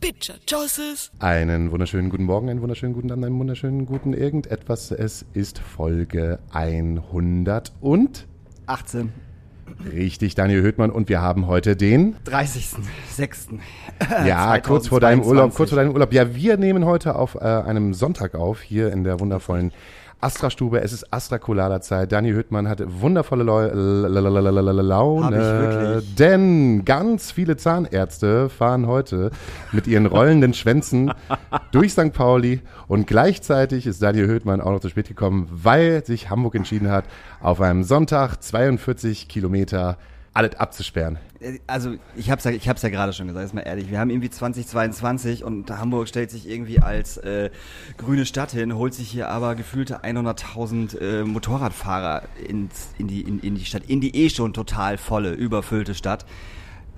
Bitcher, Josses. Einen wunderschönen guten Morgen, einen wunderschönen guten Abend, einen wunderschönen guten irgendetwas. Es ist Folge 100 und 18. richtig, Daniel Höhtmann und wir haben heute den 30.06. Ja, kurz vor deinem Urlaub, kurz vor deinem Urlaub. Ja, wir nehmen heute auf äh, einem Sonntag auf, hier in der wundervollen Astra-Stube. Es ist Astra-Colada-Zeit. Daniel Hüttmann hatte wundervolle Lau Laune. Denn ganz viele Zahnärzte fahren heute mit ihren rollenden Schwänzen durch St. Pauli und gleichzeitig ist Daniel Hüttmann auch noch zu spät gekommen, weil sich Hamburg entschieden hat, auf einem Sonntag 42 Kilometer alles abzusperren. Also ich hab's ja, ich hab's ja gerade schon gesagt, ist mal ehrlich. Wir haben irgendwie 2022 und Hamburg stellt sich irgendwie als äh, grüne Stadt hin, holt sich hier aber gefühlte 100.000 äh, Motorradfahrer ins, in, die, in, in die Stadt, in die eh schon total volle, überfüllte Stadt.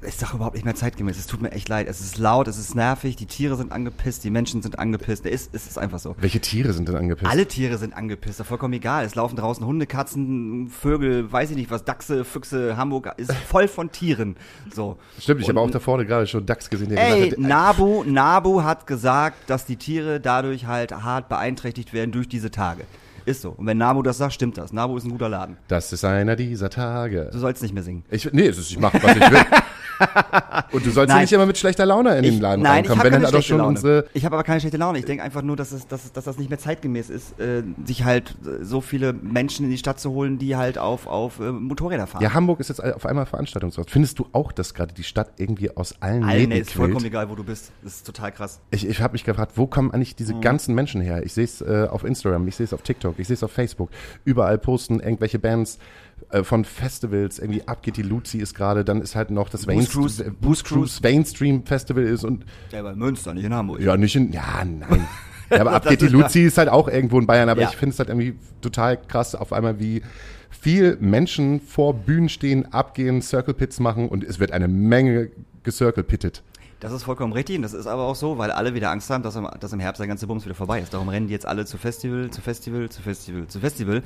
Ist doch überhaupt nicht mehr zeitgemäß. Es tut mir echt leid. Es ist laut, es ist nervig, die Tiere sind angepisst, die Menschen sind angepisst. Es ist, es ist einfach so. Welche Tiere sind denn angepisst? Alle Tiere sind angepisst, vollkommen egal. Es laufen draußen Hunde, Katzen, Vögel, weiß ich nicht was, Dachse, Füchse, Hamburg ist voll von Tieren. So. Stimmt, ich habe auch da vorne gerade schon Dachs gesehen, der Ey, gesagt hat, Nabu, Nabu hat gesagt, dass die Tiere dadurch halt hart beeinträchtigt werden durch diese Tage. Ist so. Und wenn Nabu das sagt, stimmt das. Nabu ist ein guter Laden. das ist einer dieser Tage. Du sollst nicht mehr singen. Ich, nee, ich mache, was ich will. Und du sollst ja Nein. nicht immer mit schlechter Laune in den Ich, Laden nein, ich reinkommen. habe Wenn keine dann doch schlechte schon Laune. unsere. Ich habe aber keine schlechte Laune. Ich denke einfach nur, dass, es, dass, dass das nicht mehr zeitgemäß ist, äh, sich halt äh, so viele Menschen in die Stadt zu holen, die halt auf, auf äh, Motorräder fahren. Ja, Hamburg ist jetzt auf einmal Veranstaltungsort. Findest du auch, dass gerade die Stadt irgendwie aus allen Allen, ey, ist vollkommen egal, wo du bist. Das ist total krass. Ich, ich habe mich gefragt, wo kommen eigentlich Mhm. diese ganzen Menschen her? Ich sehe es äh, auf Instagram, ich sehe es auf TikTok, ich sehe es auf Facebook. Überall posten irgendwelche Bands äh, von Festivals. Irgendwie abgeht die Luzi ist gerade, dann ist halt noch das Mainstream Festival ist und Ja, bei Münster, nicht in Hamburg. Ja, nicht in. Ja, nein. Ja, aber Abgeht die Luzi ist halt auch irgendwo in Bayern, aber Ja. ich finde es halt irgendwie total krass, auf einmal wie viel Menschen vor Bühnen stehen, abgehen, Circle Pits machen und es wird eine Menge gecircle pittet. Das ist vollkommen richtig und das ist aber auch so, weil alle wieder Angst haben, dass im, dass im Herbst der ganze Bums wieder vorbei ist. Darum rennen die jetzt alle zu Festival, zu Festival, zu Festival, zu Festival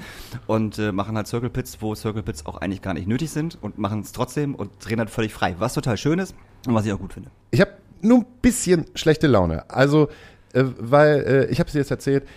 und äh, machen halt Circle Pits, wo Circle Pits auch eigentlich gar nicht nötig sind und machen es trotzdem und drehen halt völlig frei, was total schön ist und was ich auch gut finde. Ich habe nur ein bisschen schlechte Laune. Also, äh, weil äh, ich habe es dir jetzt erzählt,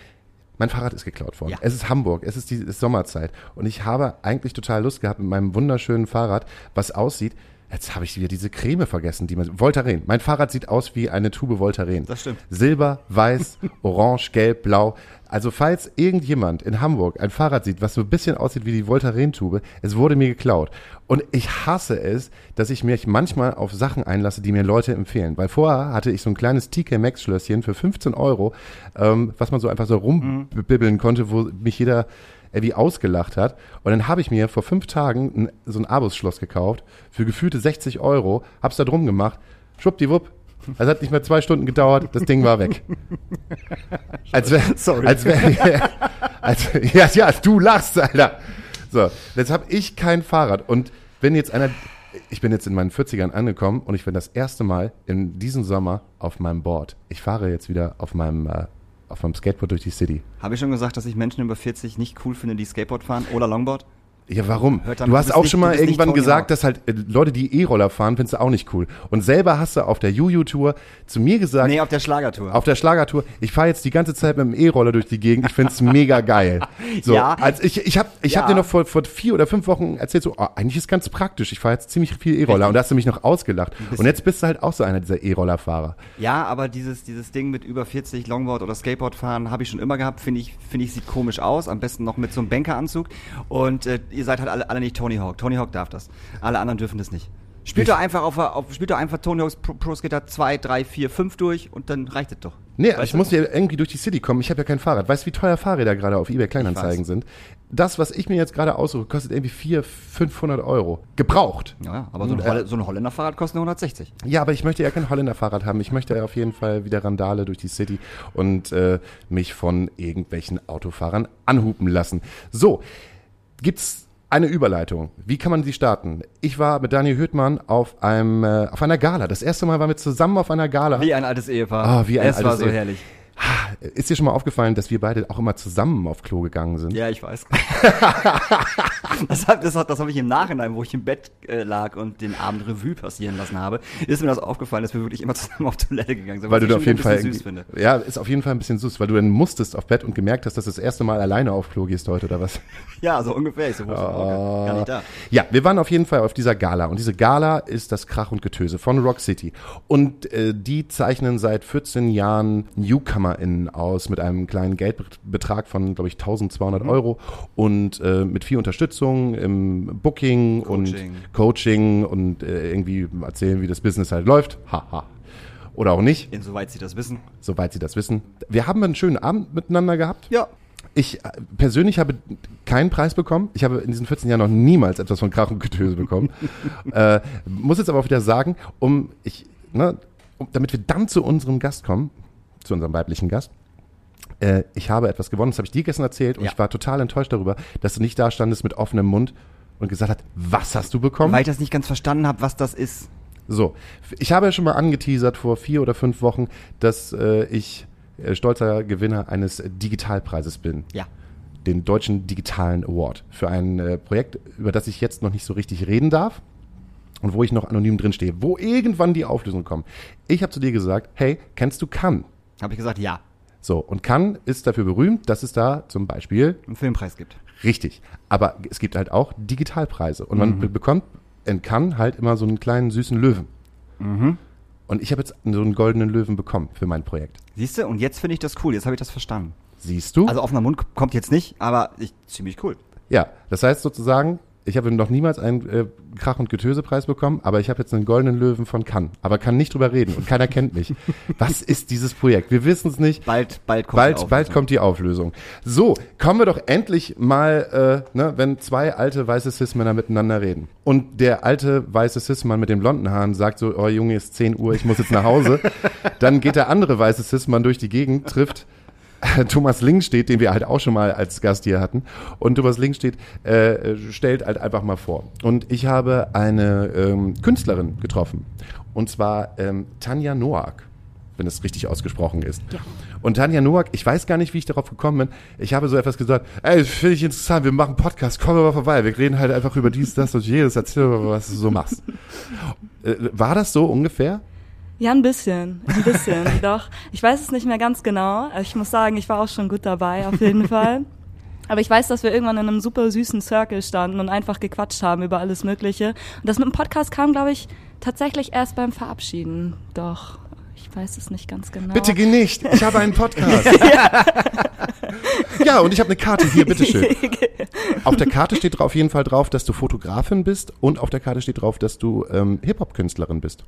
mein Fahrrad ist geklaut worden. Ja. Es ist Hamburg, es ist die es ist Sommerzeit und ich habe eigentlich total Lust gehabt mit meinem wunderschönen Fahrrad, was aussieht. Jetzt habe ich wieder diese Creme vergessen, die man Voltaren. Mein Fahrrad sieht aus wie eine Tube Voltaren. Das stimmt. Silber, weiß, orange, gelb, blau. Also falls irgendjemand in Hamburg ein Fahrrad sieht, was so ein bisschen aussieht wie die Voltaren-Tube, es wurde mir geklaut. Und ich hasse es, dass ich mich manchmal auf Sachen einlasse, die mir Leute empfehlen. Weil vorher hatte ich so ein kleines TK Maxx Schlösschen für 15 Euro, ähm, was man so einfach so rumbibbeln konnte, wo mich jeder irgendwie ausgelacht hat. Und dann habe ich mir vor fünf Tagen ein, so ein Abus-Schloss gekauft für gefühlte 60 Euro, hab's da drum gemacht, schwuppdiwupp. Also hat nicht mehr zwei Stunden gedauert, das Ding war weg. Als wäre, Sorry. als wäre, als, ja, ja, du lachst, Alter. So, jetzt habe ich kein Fahrrad und wenn jetzt einer, ich bin jetzt in meinen 40ern angekommen und ich bin das erste Mal in diesem Sommer auf meinem Board. Ich fahre jetzt wieder auf meinem, äh, auf meinem Skateboard durch die City. Habe ich schon gesagt, dass ich Menschen über 40 nicht cool finde, die Skateboard fahren oder Longboard? Ja, warum? Hört du hast auch nicht- schon mal irgendwann gesagt, dass halt äh, Leute, die E-Roller fahren, findest du auch nicht cool. Und selber hast du auf der Juju-Tour zu mir gesagt, Nee, auf der Schlagertour. auf der Schlagertour, ich fahre jetzt die ganze Zeit mit dem E-Roller durch die Gegend, ich find's mega geil. So, Ja. als ich ich habe ich hab Ja. dir noch vor, vor vier oder fünf Wochen erzählt, so, oh, eigentlich ist ganz praktisch, ich fahre jetzt ziemlich viel E-Roller und da hast du mich noch ausgelacht. Und jetzt bist du halt auch so einer dieser E-Roller-Fahrer. Ja, aber dieses, dieses Ding mit über 40 Longboard oder Skateboard fahren habe ich schon immer gehabt. Finde ich, finde ich, sieht komisch aus. Am besten noch mit so einem Bankeranzug. Und äh, ihr seid halt alle, alle nicht Tony Hawk. Tony Hawk darf das. Alle anderen dürfen das nicht. Spielt doch einfach auf, auf spielt doch einfach Tony Hawk's Pro, Pro Skater 2, 3, 4, 5 durch und dann reicht es doch. Nee, Weißt ich du? muss ja irgendwie durch die City kommen. Ich habe ja kein Fahrrad. Weißt du, wie teuer Fahrräder gerade auf eBay Kleinanzeigen sind? Das, was ich mir jetzt gerade aussuche, kostet irgendwie 400, 500 Euro. Gebraucht. Ja, aber so ein, äh, Holl so ein Holländer Fahrrad kostet nur 160. Ja, aber ich möchte ja kein Holländer Fahrrad haben. Ich möchte ja auf jeden Fall wieder Randale durch die City und äh, mich von irgendwelchen Autofahrern anhupen lassen. So, gibt's eine Überleitung. Wie kann man sie starten? Ich war mit Daniel Hüttmann auf einem äh, auf einer Gala. Das erste Mal waren wir zusammen auf einer Gala. Wie ein altes Ehepaar. Ah, wie ein es war altes so Ehe- herrlich. Ist dir schon mal aufgefallen, dass wir beide auch immer zusammen auf Klo gegangen sind? Ja, ich weiß. das hab, das, hab- das habe ich im Nachhinein, wo ich im Bett äh, lag und den Abend Revue passieren lassen habe, ist mir das aufgefallen, dass wir wirklich immer zusammen auf Toilette gegangen sind. Weil du ich da auf jeden Fall, süß finde. ja, ist auf jeden Fall ein bisschen süß, weil du dann musstest auf Bett und gemerkt hast, dass du das erste Mal alleine auf Klo gehst heute oder was? Ja, so ungefähr. Ich so, wo Hauke? Gar nicht da. Ja, wir waren auf jeden Fall auf dieser Gala und diese Gala ist das Krach und Getöse von Rock City und äh, die zeichnen seit 14 Jahren NewcomerInnen aus mit einem kleinen Geldbetrag von, glaube ich, 1200 Mhm. Euro und äh, mit viel Unterstützung im Booking Coaching. und Coaching und äh, irgendwie erzählen, wie das Business halt läuft. Haha. Oder auch nicht, Insoweit sie das wissen. soweit sie das wissen. Wir haben einen schönen Abend miteinander gehabt. Ja. Ich äh, persönlich habe keinen Preis bekommen. Ich habe in diesen 14 Jahren noch niemals etwas von Krach und Getöse bekommen. äh, muss jetzt aber auch wieder sagen, um ich, ne, um, damit wir dann zu unserem Gast kommen, zu unserem weiblichen Gast. Äh, ich habe etwas gewonnen, das habe ich dir gestern erzählt und Ja. ich war total enttäuscht darüber, dass du nicht da standest mit offenem Mund und gesagt hast, was hast du bekommen? Weil ich das nicht ganz verstanden habe, was das ist. So, ich habe ja schon mal angeteasert vor vier oder fünf Wochen, dass äh, ich äh, stolzer Gewinner eines Digitalpreises bin Ja. den Deutschen Digitalen Award für ein äh, Projekt, über das ich jetzt noch nicht so richtig reden darf und wo ich noch anonym drin stehe, wo irgendwann die Auflösung kommt. Ich habe zu dir gesagt, hey, kennst du Cannes? Habe ich gesagt, ja. So, und Cannes ist dafür berühmt, dass es da zum Beispiel Einen Filmpreis gibt. richtig, aber es gibt halt auch Digitalpreise und man be bekommt in Cannes halt immer so einen kleinen süßen Löwen. Und ich habe jetzt so einen goldenen Löwen bekommen für mein Projekt. Siehst du? Und jetzt finde ich das cool. Jetzt habe ich das verstanden. Siehst du? Also offener Mund kommt jetzt nicht, aber ich, ziemlich cool. Ja, das heißt sozusagen, ich habe noch niemals einen äh, Krach- und Getösepreis bekommen, aber ich habe jetzt einen goldenen Löwen von Cannes, aber kann nicht drüber reden und keiner kennt mich. Was ist dieses Projekt? Wir wissen es nicht. Bald, bald kommt die Bald, Auflösung. bald kommt die Auflösung. So, kommen wir doch endlich mal, äh, ne, wenn zwei alte weiße Cis-Männer miteinander reden. Und der alte weiße Cis-Mann mit den blonden Haaren sagt so, oh Junge, ist 10 Uhr, ich muss jetzt nach Hause. Dann geht der andere weiße Cis-Mann durch die Gegend, trifft Thomas Lingstedt, den wir halt auch schon mal als Gast hier hatten. Und Thomas Lingstedt äh, stellt halt einfach mal vor. Und ich habe eine ähm, Künstlerin getroffen. Und zwar ähm, Tanja Noack, wenn es richtig ausgesprochen ist. Und Tanja Noack, ich weiß gar nicht, wie ich darauf gekommen bin. Ich habe so etwas gesagt, ey, finde ich interessant, wir machen einen Podcast, komm mal vorbei. Wir reden halt einfach über dies, das und jedes, erzähl mal, was du so machst. Äh, war das so ungefähr? Ja, ein bisschen, ein bisschen, doch. Ich weiß es nicht mehr ganz genau. Ich muss sagen, ich war auch schon gut dabei, auf jeden Fall. Aber ich weiß, dass wir irgendwann in einem super süßen Circle standen und einfach gequatscht haben über alles Mögliche. Und das mit dem Podcast kam, glaube ich, tatsächlich erst beim Verabschieden. Doch, ich weiß es nicht ganz genau. Bitte geh nicht, ich habe einen Podcast. ja, und ich habe eine Karte hier, bitteschön. Auf der Karte steht auf jeden Fall drauf, dass du Fotografin bist und auf der Karte steht drauf, dass du ähm, Hip-Hop-Künstlerin bist.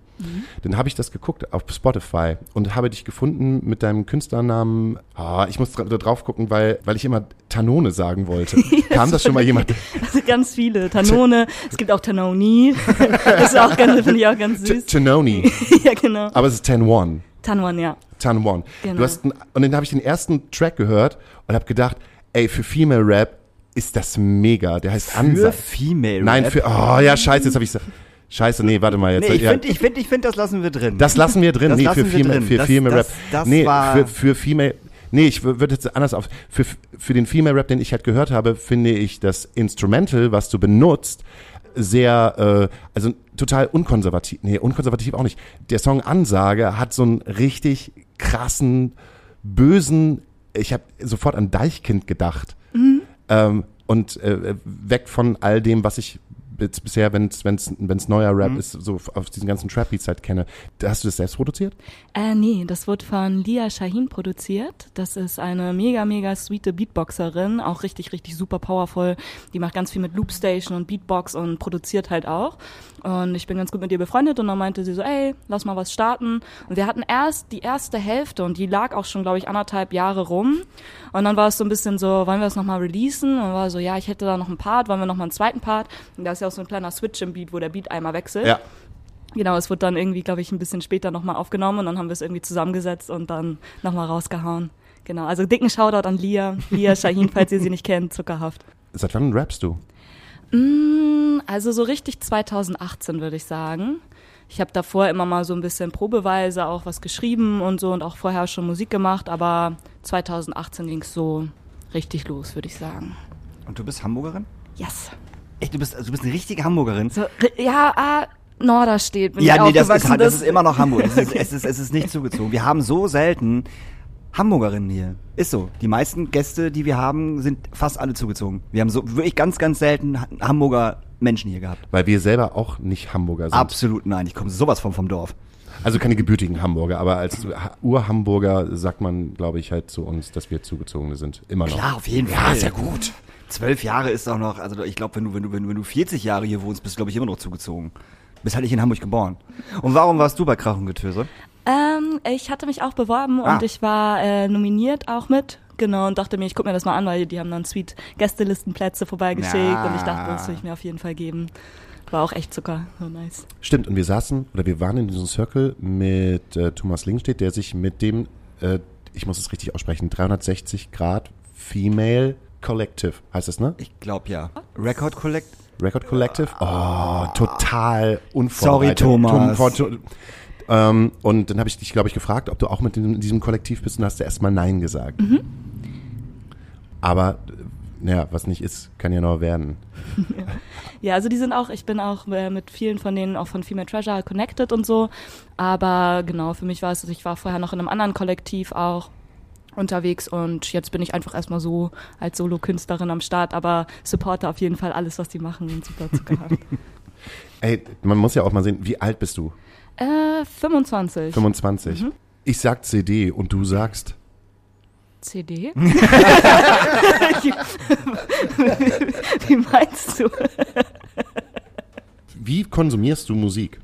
Dann habe ich das geguckt auf Spotify und habe dich gefunden mit deinem Künstlernamen. Ah, ich muss dra da drauf gucken, weil, weil ich immer Tanone sagen wollte. Kam das schon mal jemand? Also ganz viele. Tanone, es gibt auch Tanoni. das ist auch ganz, finde ich auch ganz süß. Tanoni, ja, genau. aber es ist Tan One. Tanwan, ja. Tan One. Genau. Du hast, n- und dann habe ich den ersten Track gehört und habe gedacht, ey, für Female Rap ist das mega. Der heißt Für Ansatz. Female Nein, Rap. für, oh ja, scheiße, jetzt habe ich Scheiße, nee, warte mal jetzt. Nee, ich ja, finde, ich finde, ich finde, das lassen wir drin. das lassen wir drin. Das nee, für Female, drin. für Das- Female das- Rap. das nee, war- für, für Female. Nee, ich würde jetzt anders auf. Für, für den Female Rap, den ich halt gehört habe, finde ich das Instrumental, was du benutzt, sehr, äh, also total unkonservativ. Nee, unkonservativ auch nicht. Der Song Ansage hat so einen richtig krassen, bösen, ich habe sofort an Deichkind gedacht. Ähm, und äh, weg von all dem, was ich jetzt bisher, wenn es wenn's, wenn's neuer Rap ist, so auf diesen ganzen Trap-Beats halt kenne. Hast du das selbst produziert? Äh, nee, das wurde von Lia Shahin produziert. Das ist eine mega, mega sweete Beatboxerin, auch richtig, richtig super powerful. Die macht ganz viel mit Loopstation und Beatbox und produziert halt auch. Und ich bin ganz gut mit ihr befreundet und dann meinte sie so, ey, lass mal was starten. Und wir hatten erst die erste Hälfte und die lag auch schon, glaube ich, anderthalb Jahre rum. Und dann war es so ein bisschen so, wollen wir das nochmal releasen? Und war so, ja, ich hätte da noch einen Part, wollen wir nochmal einen zweiten Part? Und da ist ja auch so ein kleiner Switch im Beat, wo der Beat einmal wechselt. Genau, es wurde dann irgendwie, glaube ich, ein bisschen später nochmal aufgenommen und dann haben wir es irgendwie zusammengesetzt und dann nochmal rausgehauen. Genau, also dicken Shoutout an Lia, Lia Shahin, falls ihr sie nicht kennt, zuckerhaft. Seit wann rappst du? Mm, also so richtig 2018 würde ich sagen. Ich habe davor immer mal so ein bisschen probeweise auch was geschrieben und so und auch vorher schon Musik gemacht, aber 2018 ging es so richtig los, würde ich sagen. Und du bist Hamburgerin? Yes. Echt, du bist, also du bist eine richtige Hamburgerin? So, ja, ah, Norderstedt bin ja, ich nee, das ist, aufgewachsen. das ist immer noch Hamburg. Es ist, es, ist, es ist nicht zugezogen. Wir haben so selten Hamburgerinnen hier. Ist so. Die meisten Gäste, die wir haben, sind fast alle zugezogen. Wir haben so wirklich ganz, ganz selten Ha- Hamburger Menschen hier gehabt. Weil wir selber auch nicht Hamburger sind. Absolut nein. Ich komme sowas vom, vom Dorf. Also keine gebürtigen Hamburger, aber als Ha- Ur-Hamburger sagt man, glaube ich, halt zu uns, dass wir Zugezogene sind. Immer noch. Klar, auf jeden Ja, Fall. ist ja gut. Zwölf Jahre ist auch noch, also ich glaube, wenn du, wenn du, wenn du, wenn du 40 Jahre hier wohnst, bist du, glaube ich, immer noch zugezogen. Bist halt nicht in Hamburg geboren. Und warum warst du bei Krach und Getöse? Ähm, ich hatte mich auch beworben Ah. und ich war äh, nominiert auch mit. Genau, und dachte mir, ich gucke mir das mal an, weil die haben dann sweet Gästelistenplätze vorbeigeschickt Ja. und ich dachte, das will ich mir auf jeden Fall geben. War auch echt Zucker, so nice. Stimmt, und wir saßen, oder wir waren in diesem Circle mit äh, Thomas Lingstedt, der sich mit dem, äh, ich muss es richtig aussprechen, 360 Grad Female Collective, heißt es, ne? Ich glaube ja. Record Collect? Record Collective? Oh, total unvorbereitet. Sorry, Thomas. Tom- to- ähm, und dann habe ich dich, glaube ich, gefragt, ob du auch mit in diesem Kollektiv bist und hast du erstmal Nein gesagt. Aber, äh, naja, was nicht ist, kann ja noch werden. Ja, also die sind auch, ich bin auch äh, mit vielen von denen, auch von Female Treasure connected und so. Aber genau, für mich war es, ich war vorher noch in einem anderen Kollektiv auch unterwegs und jetzt bin ich einfach erstmal so als Solo-Künstlerin am Start, aber supporte auf jeden Fall alles, was die machen und super zuckerhaft. Ey, man muss ja auch mal sehen, wie alt bist du? Äh, 25. 25. Ich sag CD und du sagst. CD? Wie meinst du? Wie konsumierst du Musik?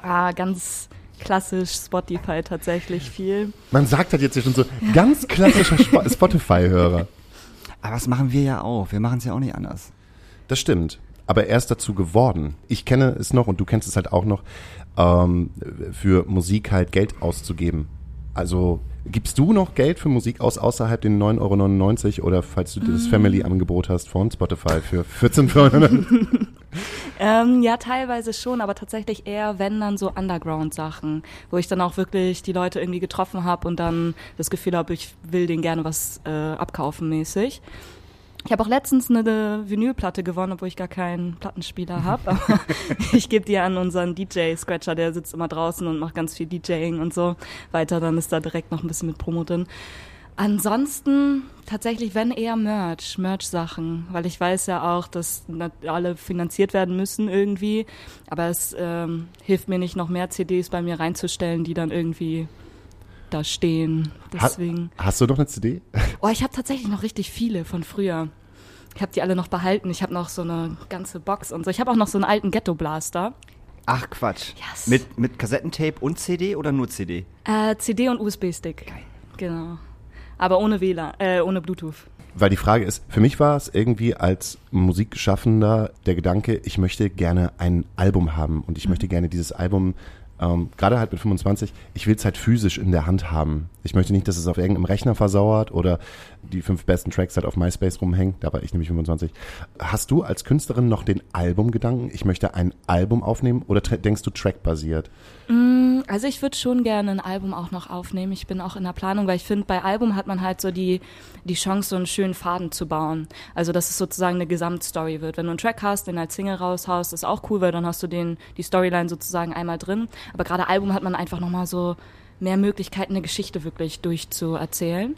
Ah, ganz klassisch Spotify tatsächlich viel. Man sagt halt jetzt hier schon so, ganz klassischer Spo- Spotify-Hörer. Aber das machen wir ja auch. Wir machen es ja auch nicht anders. Das stimmt. Aber er ist dazu geworden. Ich kenne es noch und du kennst es halt auch noch, ähm, für Musik halt Geld auszugeben. Also gibst du noch Geld für Musik aus außerhalb den 9,99 Euro oder falls du das Family-Angebot hast von Spotify für 14,99 Ähm, ja, teilweise schon, aber tatsächlich eher, wenn dann so Underground-Sachen, wo ich dann auch wirklich die Leute irgendwie getroffen habe und dann das Gefühl habe, ich will denen gerne was äh, abkaufen mäßig. Ich habe auch letztens eine Vinylplatte gewonnen, obwohl ich gar keinen Plattenspieler habe. Aber ich gebe die an unseren DJ-Scratcher, der sitzt immer draußen und macht ganz viel DJing und so weiter. Dann ist da direkt noch ein bisschen mit Promo drin. Ansonsten tatsächlich, wenn eher Merch, Merch-Sachen, weil ich weiß ja auch, dass alle finanziert werden müssen irgendwie, aber es ähm, hilft mir nicht, noch mehr CDs bei mir reinzustellen, die dann irgendwie da stehen. Deswegen. Hast du noch eine CD? Oh, ich habe tatsächlich noch richtig viele von früher. Ich habe die alle noch behalten. Ich habe noch so eine ganze Box und so. Ich habe auch noch so einen alten Ghetto-Blaster. Ach Quatsch. Yes. Mit, mit Kassettentape und CD oder nur CD? Äh, CD und USB-Stick. Geil. Genau. Aber ohne WLAN, äh, ohne Bluetooth. Weil die Frage ist, für mich war es irgendwie als Musikschaffender der Gedanke, ich möchte gerne ein Album haben und ich möchte gerne dieses Album, ähm, gerade halt mit 25, ich will es halt physisch in der Hand haben. Ich möchte nicht, dass es auf irgendeinem Rechner versauert oder die fünf besten Tracks halt auf MySpace rumhängen. Da war ich nämlich 25. Hast du als Künstlerin noch den Albumgedanken, ich möchte ein Album aufnehmen oder denkst du trackbasiert? Also ich würde schon gerne ein Album auch noch aufnehmen. Ich bin auch in der Planung, weil ich finde, bei Album hat man halt so die, die Chance, so einen schönen Faden zu bauen. Also dass es sozusagen eine Gesamtstory wird. Wenn du einen Track hast, den als Single raushaust, ist auch cool, weil dann hast du den, die Storyline sozusagen einmal drin. Aber gerade Album hat man einfach nochmal so mehr Möglichkeiten, eine Geschichte wirklich durchzuerzählen.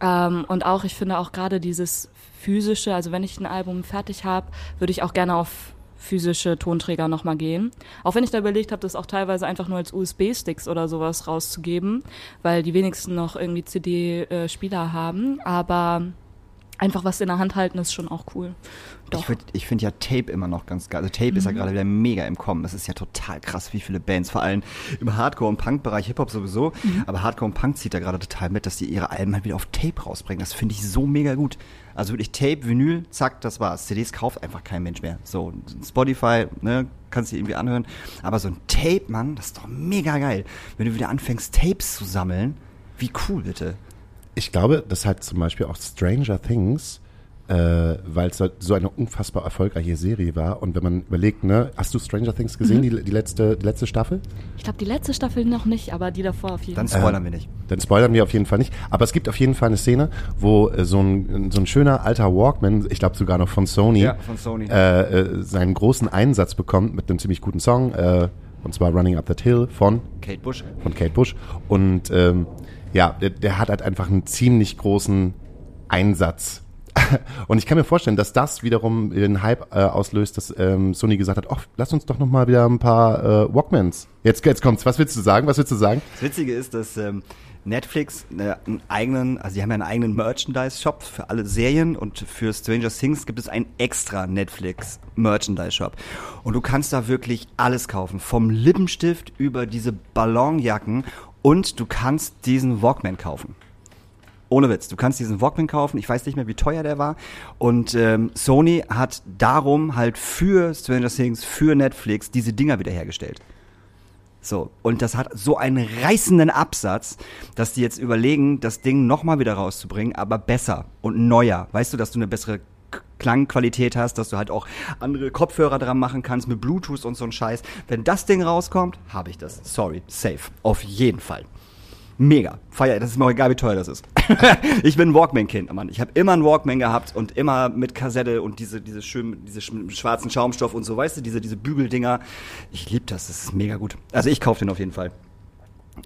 Ähm, und auch, ich finde auch gerade dieses physische, also wenn ich ein Album fertig habe, würde ich auch gerne auf physische Tonträger nochmal gehen. Auch wenn ich da überlegt habe, das auch teilweise einfach nur als USB-Sticks oder sowas rauszugeben, weil die wenigsten noch irgendwie CD-Spieler haben. Aber einfach was in der Hand halten ist schon auch cool. Doch. Ich, würd, ich finde ja Tape immer noch ganz geil. Also Tape mhm. ist ja mhm. gerade wieder mega im Kommen. Das ist ja total krass, wie viele Bands, vor allem im Hardcore- und Punk-Bereich, Hip-Hop sowieso, mhm. aber Hardcore und Punk zieht da gerade total mit, dass die ihre Alben halt wieder auf Tape rausbringen. Das finde ich so mega gut. Also wirklich Tape, Vinyl, zack, das war's. CDs kauft einfach kein Mensch mehr. So, Spotify, ne, kannst du irgendwie anhören. Aber so ein Tape, Mann, das ist doch mega geil. Wenn du wieder anfängst, Tapes zu sammeln, wie cool bitte. Ich glaube, dass halt zum Beispiel auch Stranger Things äh, weil es so eine unfassbar erfolgreiche Serie war. Und wenn man überlegt, ne, hast du Stranger Things gesehen, mhm. die, die, letzte, die letzte Staffel? Ich glaube, die letzte Staffel noch nicht, aber die davor auf jeden Fall. Dann spoilern äh, wir nicht. Dann spoilern wir auf jeden Fall nicht. Aber es gibt auf jeden Fall eine Szene, wo äh, so, ein, so ein schöner alter Walkman, ich glaube sogar noch von Sony, ja, von Sony. Äh, äh, seinen großen Einsatz bekommt mit einem ziemlich guten Song. Äh, und zwar Running Up That Hill von Kate Bush. Von Kate Bush. Und ähm, ja, der, der hat halt einfach einen ziemlich großen Einsatz Und ich kann mir vorstellen, dass das wiederum den Hype äh, auslöst, dass ähm, Sony gesagt hat, ach, lass uns doch noch mal wieder ein paar äh, Walkmans. Jetzt, jetzt kommt's. Was willst du sagen? Was willst du sagen? Das Witzige ist, dass ähm, Netflix äh, einen eigenen, also sie haben ja einen eigenen Merchandise-Shop für alle Serien und für Stranger Things gibt es einen extra Netflix Merchandise-Shop. Und du kannst da wirklich alles kaufen. Vom Lippenstift über diese Ballonjacken und du kannst diesen Walkman kaufen. Ohne Witz. Du kannst diesen Walkman kaufen. Ich weiß nicht mehr, wie teuer der war. Und ähm, Sony hat darum halt für Stranger Things, für Netflix diese Dinger wiederhergestellt. So, und das hat so einen reißenden Absatz, dass die jetzt überlegen, das Ding nochmal wieder rauszubringen, aber besser und neuer. Weißt du, dass du eine bessere Klangqualität hast, dass du halt auch andere Kopfhörer dran machen kannst mit Bluetooth und so ein Scheiß. Wenn das Ding rauskommt, habe ich das. Sorry, safe. Auf jeden Fall. Mega. Feier, das ist mir auch egal, wie teuer das ist. ich bin ein Walkman-Kind, Mann. Ich habe immer einen Walkman gehabt und immer mit Kassette und diese, diese schönen, diese schwarzen Schaumstoff und so, weißt du, diese, diese Bügeldinger. Ich liebe das, das ist mega gut. Also ich kaufe den auf jeden Fall.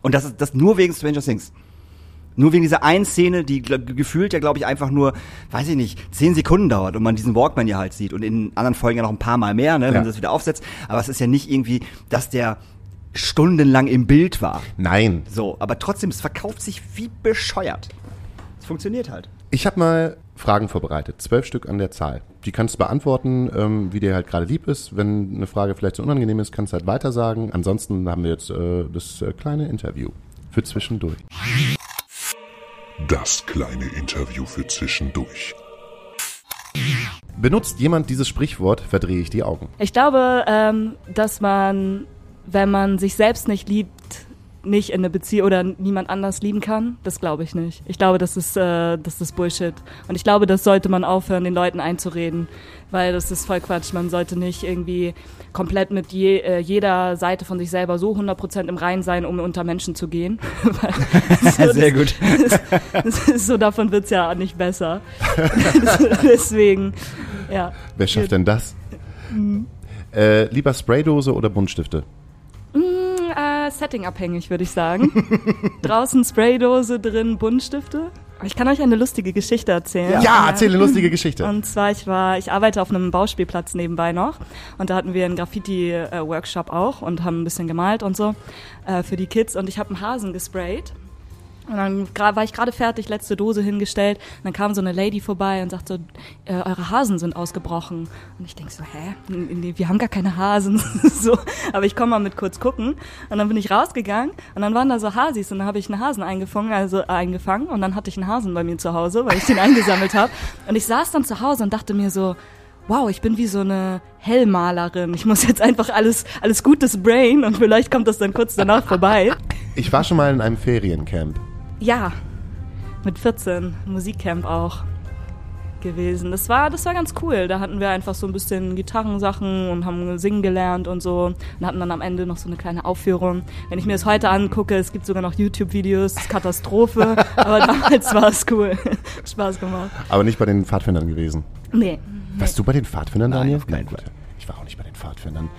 Und das ist das nur wegen Stranger Things. Nur wegen dieser einen Szene, die gefühlt ja, glaube ich, einfach nur, weiß ich nicht, zehn Sekunden dauert und man diesen Walkman ja halt sieht und in anderen Folgen ja noch ein paar Mal mehr, ne, wenn ja. man das wieder aufsetzt. Aber es ist ja nicht irgendwie, dass der stundenlang im Bild war. Nein. So, aber trotzdem, es verkauft sich wie bescheuert. Es funktioniert halt. Ich habe mal Fragen vorbereitet, zwölf Stück an der Zahl. Die kannst du beantworten, ähm, wie dir halt gerade lieb ist. Wenn eine Frage vielleicht so unangenehm ist, kannst du halt weiter sagen. Ansonsten haben wir jetzt äh, das äh, kleine Interview für zwischendurch. Das kleine Interview für zwischendurch. Benutzt jemand dieses Sprichwort, verdrehe ich die Augen. Ich glaube, ähm, dass man wenn man sich selbst nicht liebt, nicht in eine Beziehung oder niemand anders lieben kann, das glaube ich nicht. Ich glaube, das ist, äh, das ist Bullshit. Und ich glaube, das sollte man aufhören, den Leuten einzureden, weil das ist voll Quatsch. Man sollte nicht irgendwie komplett mit je, äh, jeder Seite von sich selber so 100% im Rein sein, um unter Menschen zu gehen. so, Sehr gut. Das, das so, davon wird's ja nicht besser. Deswegen, ja. Wer schafft denn das? Mhm. Äh, lieber Spraydose oder Buntstifte? Äh, settingabhängig, würde ich sagen. Draußen Spraydose, drin Buntstifte. Ich kann euch eine lustige Geschichte erzählen. Ja, ja erzähl eine lustige Geschichte. Und zwar, ich war, ich arbeite auf einem Bauspielplatz nebenbei noch und da hatten wir einen Graffiti-Workshop auch und haben ein bisschen gemalt und so äh, für die Kids und ich habe einen Hasen gesprayt und dann war ich gerade fertig, letzte Dose hingestellt. Und dann kam so eine Lady vorbei und sagte, so, äh, eure Hasen sind ausgebrochen. Und ich denk so, hä? Nee, wir haben gar keine Hasen. so, aber ich komme mal mit kurz gucken. Und dann bin ich rausgegangen und dann waren da so Hasis und dann habe ich einen Hasen eingefangen, also äh, eingefangen. Und dann hatte ich einen Hasen bei mir zu Hause, weil ich den eingesammelt habe. Und ich saß dann zu Hause und dachte mir so, wow, ich bin wie so eine Hellmalerin. Ich muss jetzt einfach alles, alles Gutes brain und vielleicht kommt das dann kurz danach vorbei. Ich war schon mal in einem Feriencamp. Ja, mit 14, Musikcamp auch gewesen. Das war, das war ganz cool. Da hatten wir einfach so ein bisschen Gitarrensachen und haben singen gelernt und so und hatten dann am Ende noch so eine kleine Aufführung. Wenn ich mir das heute angucke, es gibt sogar noch YouTube-Videos, Katastrophe, aber damals war es cool. Spaß gemacht. Aber nicht bei den Pfadfindern gewesen? Nee. Warst du bei den Pfadfindern, Daniel? Nein, Nein, Ich war auch nicht bei den Pfadfindern.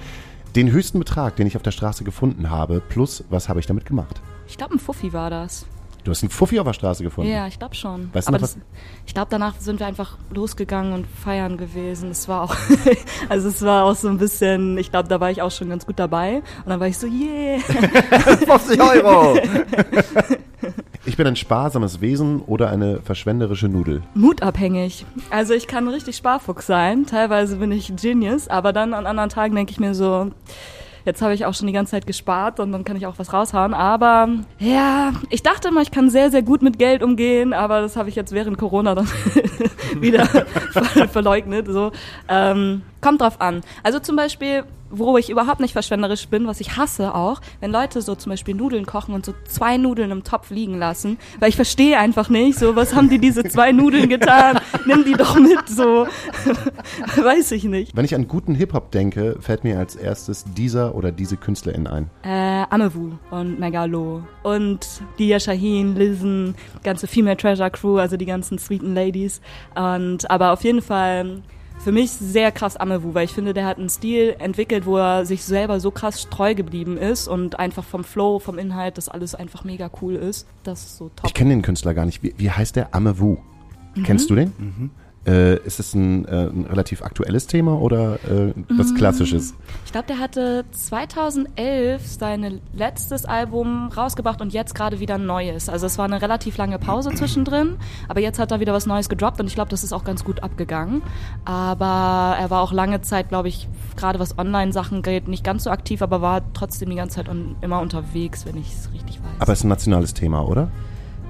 Den höchsten Betrag, den ich auf der Straße gefunden habe, plus was habe ich damit gemacht? Ich glaube, ein Fuffi war das. Du hast einen Fuffi auf der Straße gefunden. Ja, ich glaube schon. Weißt du Aber noch, das, ich glaube, danach sind wir einfach losgegangen und feiern gewesen. Es war auch, also es war auch so ein bisschen, ich glaube, da war ich auch schon ganz gut dabei. Und dann war ich so, yeah. 50 Euro! Ich bin ein sparsames Wesen oder eine verschwenderische Nudel. Mutabhängig. Also ich kann richtig Sparfuchs sein. Teilweise bin ich Genius, aber dann an anderen Tagen denke ich mir so, jetzt habe ich auch schon die ganze Zeit gespart und dann kann ich auch was raushauen. Aber ja, ich dachte immer, ich kann sehr, sehr gut mit Geld umgehen, aber das habe ich jetzt während Corona dann wieder ver- verleugnet. So. Ähm, kommt drauf an. Also zum Beispiel, wo ich überhaupt nicht verschwenderisch bin, was ich hasse auch, wenn Leute so zum Beispiel Nudeln kochen und so zwei Nudeln im Topf liegen lassen, weil ich verstehe einfach nicht, so, was haben die diese zwei Nudeln getan? Nimm die doch mit, so. Weiß ich nicht. Wenn ich an guten Hip-Hop denke, fällt mir als erstes dieser oder diese Künstlerin ein. Äh, Amewu und Megalo und Dia Shaheen, Lizzen, ganze Female Treasure Crew, also die ganzen sweeten Ladies. Und aber auf jeden Fall für mich sehr krass Amewu, weil ich finde, der hat einen Stil entwickelt, wo er sich selber so krass treu geblieben ist und einfach vom Flow, vom Inhalt, das alles einfach mega cool ist. Das ist so top. Ich kenne den Künstler gar nicht. Wie, wie heißt der? Amewu. Kennst du den? Äh, ist es ein, äh, ein relativ aktuelles Thema oder äh, was Klassisches? Ich glaube, der hatte 2011 sein letztes Album rausgebracht und jetzt gerade wieder ein neues. Also es war eine relativ lange Pause zwischendrin, aber jetzt hat er wieder was Neues gedroppt und ich glaube, das ist auch ganz gut abgegangen. Aber er war auch lange Zeit, glaube ich, gerade was Online-Sachen geht, nicht ganz so aktiv, aber war trotzdem die ganze Zeit un immer unterwegs, wenn ich es richtig weiß. Aber es ist ein nationales Thema, oder?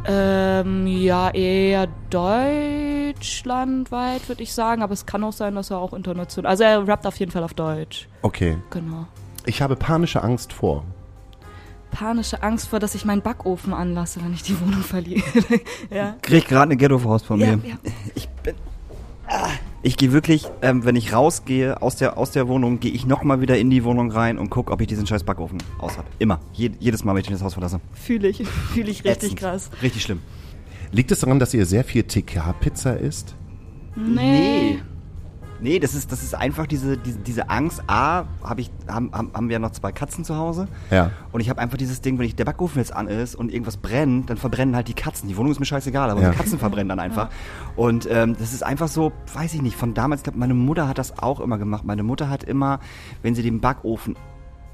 Ähm, ja, eher deutschlandweit, würde ich sagen, aber es kann auch sein, dass er auch international. Also er rappt auf jeden Fall auf Deutsch. Okay. Genau. Ich habe panische Angst vor. panische Angst vor, dass ich meinen Backofen anlasse, wenn ich die Wohnung verliere. ja. Krieg gerade eine Ghetto-Faust von mir. Ja, ja. Ich bin. Ah, ich gehe wirklich, ähm, wenn ich rausgehe aus der, aus der Wohnung, gehe ich nochmal wieder in die Wohnung rein und gucke, ob ich diesen scheiß Backofen aus habe. Immer. Je, jedes Mal, wenn ich das Haus verlasse. Fühle ich, fühle ich richtig Ätzend. krass. Richtig schlimm. Liegt es daran, dass ihr sehr viel TK-Pizza isst? Nee. Nee, das ist, das ist einfach diese, diese, diese Angst. A, hab ich, haben, haben wir ja noch zwei Katzen zu Hause. Ja. Und ich habe einfach dieses Ding, wenn ich, der Backofen jetzt an ist und irgendwas brennt, dann verbrennen halt die Katzen. Die Wohnung ist mir scheißegal, aber Ja. die Katzen verbrennen dann einfach. Und ähm, das ist einfach so, weiß ich nicht, von damals, ich glaube, meine Mutter hat das auch immer gemacht. Meine Mutter hat immer, wenn sie den Backofen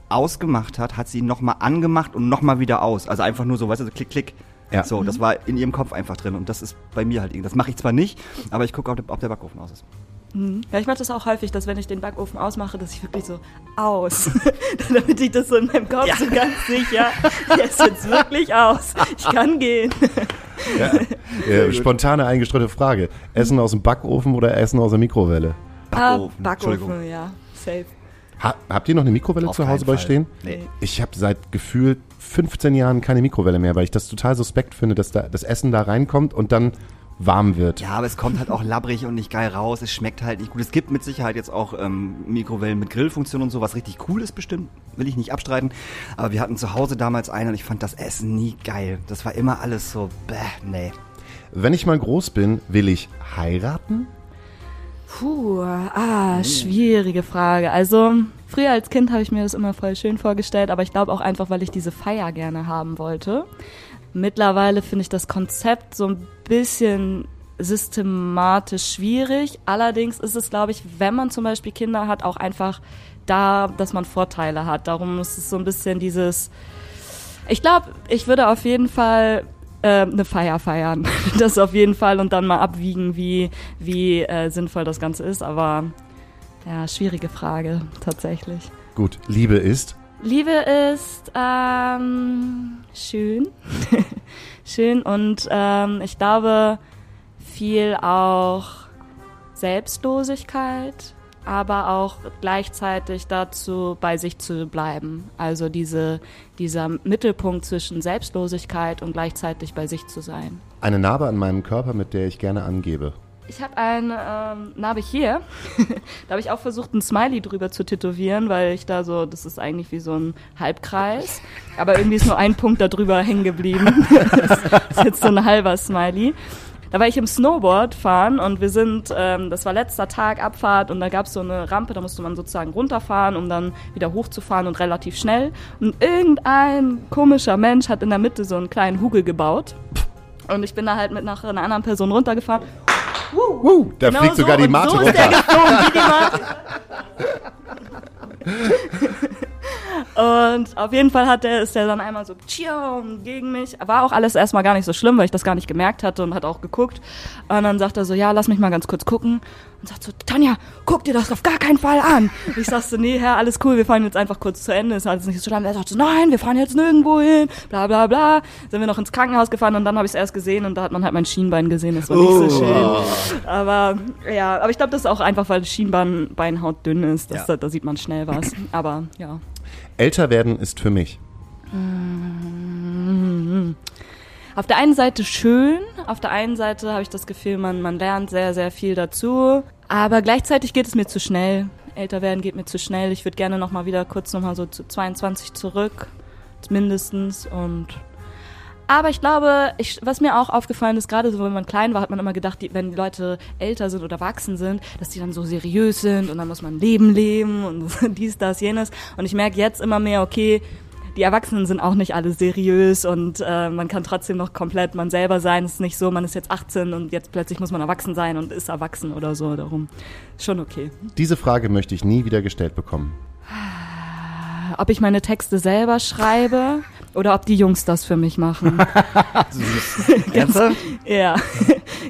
ausgemacht hat, hat sie ihn nochmal angemacht und nochmal wieder aus. Also einfach nur so, weißt du, so klick, klick. Ja. So, das war in ihrem Kopf einfach drin und das ist bei mir halt irgendwie. Das mache ich zwar nicht, aber ich gucke, ob, der- ob der Backofen aus ist. Mhm. Ja, ich mache das auch häufig, dass wenn ich den Backofen ausmache, dass ich wirklich so aus. Damit ich das so in meinem Kopf Ja. so ganz sicher, der ist jetzt wirklich aus. Ich kann gehen. Äh, spontane eingestreute Frage. Essen aus dem Backofen oder Essen aus der Mikrowelle? Backofen, Ah, Entschuldigung. Backofen, ja. Safe. Ha habt ihr noch eine Mikrowelle Auf zu Hause bei stehen? Nee. Ich habe seit gefühlt 15 Jahren keine Mikrowelle mehr, weil ich das total suspekt finde, dass da das Essen da reinkommt und dann warm wird. Ja, aber es kommt halt auch labbrig und nicht geil raus. Es schmeckt halt nicht gut. Es gibt mit Sicherheit jetzt auch ähm, Mikrowellen mit Grillfunktion und so, was richtig cool ist bestimmt. Will ich nicht abstreiten. Aber wir hatten zu Hause damals eine und ich fand das Essen nie geil. Das war immer alles so, bäh, nee. Wenn ich mal groß bin, will ich heiraten? Puh, ah, schwierige Frage. Also, früher als Kind habe ich mir das immer voll schön vorgestellt, aber ich glaube auch einfach, weil ich diese Feier gerne haben wollte. Mittlerweile finde ich das Konzept so ein bisschen systematisch schwierig. Allerdings ist es, glaube ich, wenn man zum Beispiel Kinder hat, auch einfach da, dass man Vorteile hat. Darum ist es so ein bisschen dieses, ich glaube, ich würde auf jeden Fall äh, eine Feier feiern. Das auf jeden Fall und dann mal abwiegen, wie, wie äh, sinnvoll das Ganze ist. Aber ja, schwierige Frage tatsächlich. Gut, Liebe ist. Liebe ist ähm, schön. schön und ähm, ich glaube viel auch Selbstlosigkeit, aber auch gleichzeitig dazu bei sich zu bleiben. Also diese, dieser Mittelpunkt zwischen Selbstlosigkeit und gleichzeitig bei sich zu sein. Eine Narbe an meinem Körper, mit der ich gerne angebe. Ich habe eine ähm, Narbe hier. da habe ich auch versucht, ein Smiley drüber zu tätowieren, weil ich da so, das ist eigentlich wie so ein Halbkreis. Aber irgendwie ist nur ein Punkt da drüber hängen geblieben. das ist jetzt so ein halber Smiley. da war ich im Snowboard fahren und wir sind, ähm, das war letzter Tag Abfahrt und da gab es so eine Rampe, da musste man sozusagen runterfahren, um dann wieder hochzufahren und relativ schnell. Und irgendein komischer Mensch hat in der Mitte so einen kleinen Hugel gebaut. Und ich bin da halt mit nach einer anderen Person runtergefahren. Uh, da Genau fliegt sogar so, die Mate so runter. Und auf jeden Fall hat der, ist der dann einmal so gegen mich. War auch alles erstmal gar nicht so schlimm, weil ich das gar nicht gemerkt hatte und hat auch geguckt. Und dann sagt er so, ja, lass mich mal ganz kurz gucken. Und sagt so, Tanja, guck dir das auf gar keinen Fall an. Ich sag so, nee, Herr, alles cool, wir fahren jetzt einfach kurz zu Ende, ist alles nicht so schlimm. Er sagt so, nein, wir fahren jetzt nirgendwo hin, bla bla bla. Sind wir noch ins Krankenhaus gefahren und dann habe ich es erst gesehen und da hat man halt mein Schienbein gesehen, das war nicht so schön. Aber ja, aber ich glaube, das ist auch einfach, weil Schienbeinhaut dünn ist, das, Ja. da, da sieht man schnell was. Aber ja. Älter werden ist für mich. Auf der einen Seite schön, auf der einen Seite habe ich das Gefühl, man, man lernt sehr, sehr viel dazu. Aber gleichzeitig geht es mir zu schnell. Älter werden geht mir zu schnell. Ich würde gerne noch mal wieder kurz noch mal so zu 22 zurück, mindestens. Und aber ich glaube, ich, was mir auch aufgefallen ist, gerade so, wenn man klein war, hat man immer gedacht, die, wenn die Leute älter sind oder erwachsen sind, dass die dann so seriös sind und dann muss man Leben leben und dies, das, jenes. Und ich merke jetzt immer mehr, okay, die Erwachsenen sind auch nicht alle seriös und äh, man kann trotzdem noch komplett man selber sein. Es ist nicht so, man ist jetzt 18 und jetzt plötzlich muss man erwachsen sein und ist erwachsen oder so. Darum ist schon okay. Diese Frage möchte ich nie wieder gestellt bekommen. Ob ich meine Texte selber schreibe oder ob die Jungs das für mich machen. Ernsthaft? ja,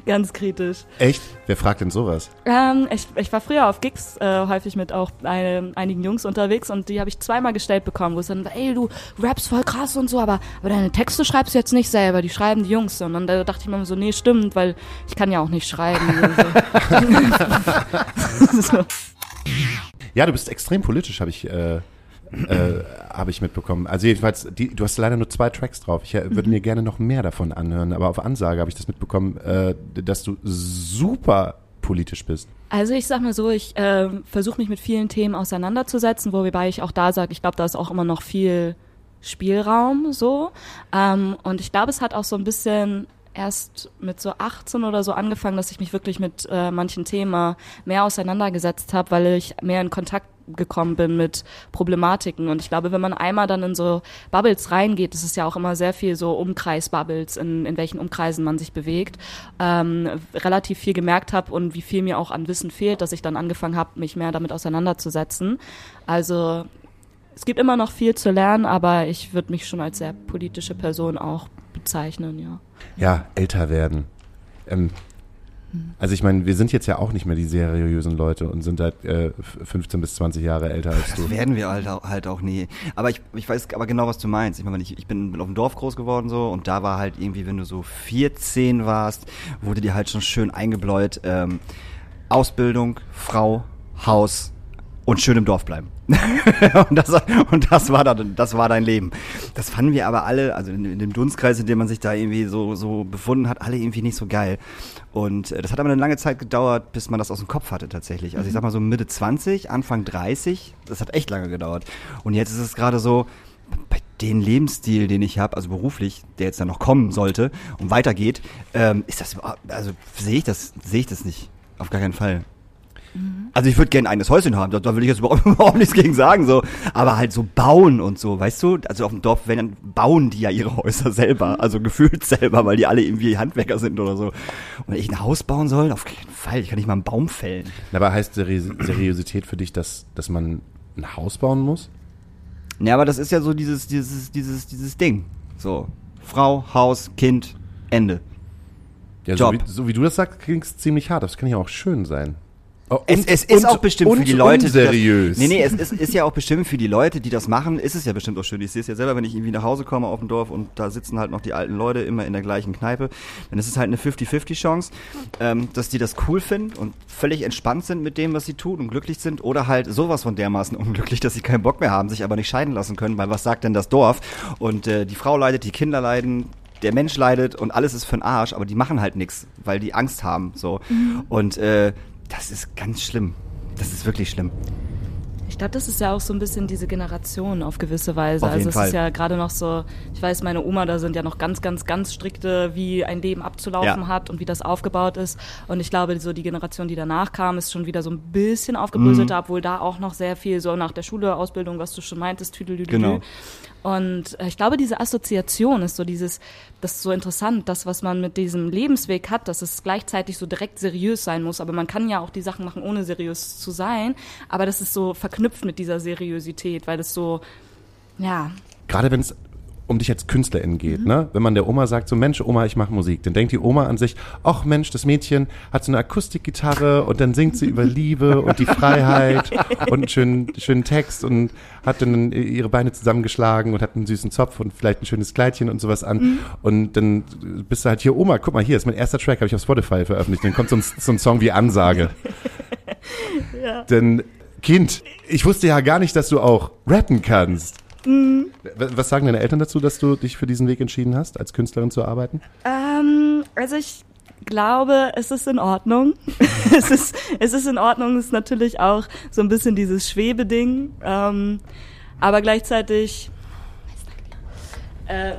ganz kritisch. Echt? Wer fragt denn sowas? Ähm, ich, ich war früher auf Gigs äh, häufig mit auch ein, einigen Jungs unterwegs und die habe ich zweimal gestellt bekommen, wo es dann, ey, du rappst voll krass und so, aber, aber deine Texte schreibst du jetzt nicht selber, die schreiben die Jungs. Und dann da dachte ich mir so, nee, stimmt, weil ich kann ja auch nicht schreiben. So. Ja, du bist extrem politisch, habe ich, äh, äh, habe ich mitbekommen. Also jedenfalls, die, du hast leider nur zwei Tracks drauf. Ich äh, würde mir gerne noch mehr davon anhören, aber auf Ansage habe ich das mitbekommen, äh, dass du super politisch bist. Also ich sag mal so, ich äh, versuche mich mit vielen Themen auseinanderzusetzen, wobei ich auch da sage, ich glaube, da ist auch immer noch viel Spielraum so. Ähm, und ich glaube, es hat auch so ein bisschen erst mit so 18 oder so angefangen, dass ich mich wirklich mit äh, manchen Themen mehr auseinandergesetzt habe, weil ich mehr in Kontakt gekommen bin mit Problematiken. Und ich glaube, wenn man einmal dann in so Bubbles reingeht, das ist ja auch immer sehr viel so Umkreis-Bubbles, in, in welchen Umkreisen man sich bewegt, ähm, relativ viel gemerkt habe und wie viel mir auch an Wissen fehlt, dass ich dann angefangen habe, mich mehr damit auseinanderzusetzen. Also es gibt immer noch viel zu lernen, aber ich würde mich schon als sehr politische Person auch bezeichnen, ja. Ja, älter werden. Ähm, also ich meine, wir sind jetzt ja auch nicht mehr die seriösen Leute und sind halt äh, 15 bis 20 Jahre älter als du. Das werden wir halt auch, halt auch nie. Aber ich, ich weiß aber genau, was du meinst. Ich meine, ich, ich bin auf dem Dorf groß geworden so und da war halt irgendwie, wenn du so 14 warst, wurde dir halt schon schön eingebläut, ähm, Ausbildung, Frau, Haus und schön im Dorf bleiben. und, das, und das war dann, das war dein Leben. Das fanden wir aber alle, also in, in dem Dunstkreis, in dem man sich da irgendwie so, so befunden hat, alle irgendwie nicht so geil. Und äh, das hat aber eine lange Zeit gedauert, bis man das aus dem Kopf hatte tatsächlich. Also ich sag mal so Mitte 20, Anfang 30, das hat echt lange gedauert. Und jetzt ist es gerade so, bei den Lebensstil, den ich habe, also beruflich, der jetzt dann noch kommen sollte und weitergeht, ähm, ist das also sehe ich das, sehe ich das nicht. Auf gar keinen Fall. Also ich würde gerne ein eigenes Häuschen haben, da, da will ich jetzt überhaupt, überhaupt nichts gegen sagen, so. Aber halt so bauen und so, weißt du? Also auf dem Dorf wenn, dann bauen die ja ihre Häuser selber, also gefühlt selber, weil die alle irgendwie Handwerker sind oder so. Und wenn ich ein Haus bauen soll, auf keinen Fall, ich kann nicht mal einen Baum fällen. Aber heißt Seri Seriosität für dich, dass, dass man ein Haus bauen muss? Ja, aber das ist ja so dieses, dieses, dieses, dieses Ding. So. Frau, Haus, Kind, Ende. Ja, so Job. wie, so wie du das sagst, klingt es ziemlich hart. Das kann ja auch schön sein. Oh, Es, und- es ist und- auch bestimmt für die Leute, die unseriös. das, nee, nee, es ist, ist ja auch bestimmt für die Leute, die das machen, ist es ja bestimmt auch schön. Ich sehe es ja selber, wenn ich irgendwie nach Hause komme auf dem Dorf und da sitzen halt noch die alten Leute immer in der gleichen Kneipe, dann ist es halt eine 50-50 Chance, ähm, dass die das cool finden und völlig entspannt sind mit dem, was sie tun und glücklich sind oder halt sowas von dermaßen unglücklich, dass sie keinen Bock mehr haben, sich aber nicht scheiden lassen können, weil was sagt denn das Dorf? Und äh, die Frau leidet, die Kinder leiden, der Mensch leidet und alles ist für den Arsch, aber die machen halt nichts, weil die Angst haben, so. Und äh, das ist ganz schlimm. Das ist wirklich schlimm. Ich glaube, das ist ja auch so ein bisschen diese Generation auf gewisse Weise. Auf jeden also es Fall. ist ja gerade noch so, ich weiß, meine Oma, da sind ja noch ganz, ganz, ganz strikte, wie ein Leben abzulaufen Ja. hat und wie das aufgebaut ist. Und ich glaube, so die Generation, die danach kam, ist schon wieder so ein bisschen aufgebröselter, Mhm. obwohl da auch noch sehr viel so nach der Schule, Ausbildung, was du schon meintest, Tüdelüdelü. Genau. Und äh, ich glaube, diese Assoziation ist so dieses, das ist so interessant, das, was man mit diesem Lebensweg hat, dass es gleichzeitig so direkt seriös sein muss. Aber man kann ja auch die Sachen machen, ohne seriös zu sein. Aber das ist so verknüpft mit dieser Seriosität, weil es so, ja, Gerade wenn es um dich als Künstlerin geht, ne? Wenn man der Oma sagt, so Mensch, Oma, ich mache Musik, dann denkt die Oma an sich, ach Mensch, das Mädchen hat so eine Akustikgitarre und dann singt sie über Liebe und die Freiheit und einen schönen, schönen Text und hat dann ihre Beine zusammengeschlagen und hat einen süßen Zopf und vielleicht ein schönes Kleidchen und sowas an. Und dann bist du halt hier, Oma, guck mal, hier ist mein erster Track, habe ich auf Spotify veröffentlicht. Dann kommt so ein, so ein Song wie Ansage. Denn Kind, ich wusste ja gar nicht, dass du auch rappen kannst. Was sagen deine Eltern dazu, dass du dich für diesen Weg entschieden hast, als Künstlerin zu arbeiten? Ähm, also ich glaube, es ist in Ordnung. es, ist, es ist in Ordnung, es ist natürlich auch so ein bisschen dieses Schwebeding. Ähm, aber gleichzeitig äh,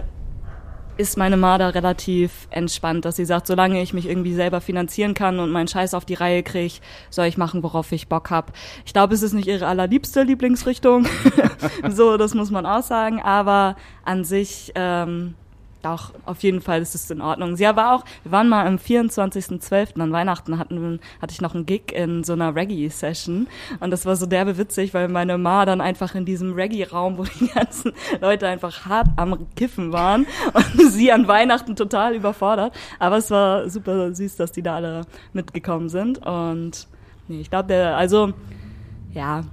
ist meine Ma relativ entspannt, dass sie sagt, solange ich mich irgendwie selber finanzieren kann und meinen Scheiß auf die Reihe kriege, soll ich machen, worauf ich Bock hab. Ich glaube, es ist nicht ihre allerliebste Lieblingsrichtung. so, das muss man auch sagen. Aber an sich, ähm, doch, auf jeden Fall ist es in Ordnung. Sie war auch, wir waren mal am 24.12. an Weihnachten, hatten, hatte ich noch einen Gig in so einer Reggae-Session. Und das war so derbe witzig, weil meine Ma dann einfach in diesem Reggae-Raum, wo die ganzen Leute einfach hart am Kiffen waren und sie an Weihnachten total überfordert. Aber es war super süß, dass die da alle mitgekommen sind. Und nee, ich glaube, der, also, ja.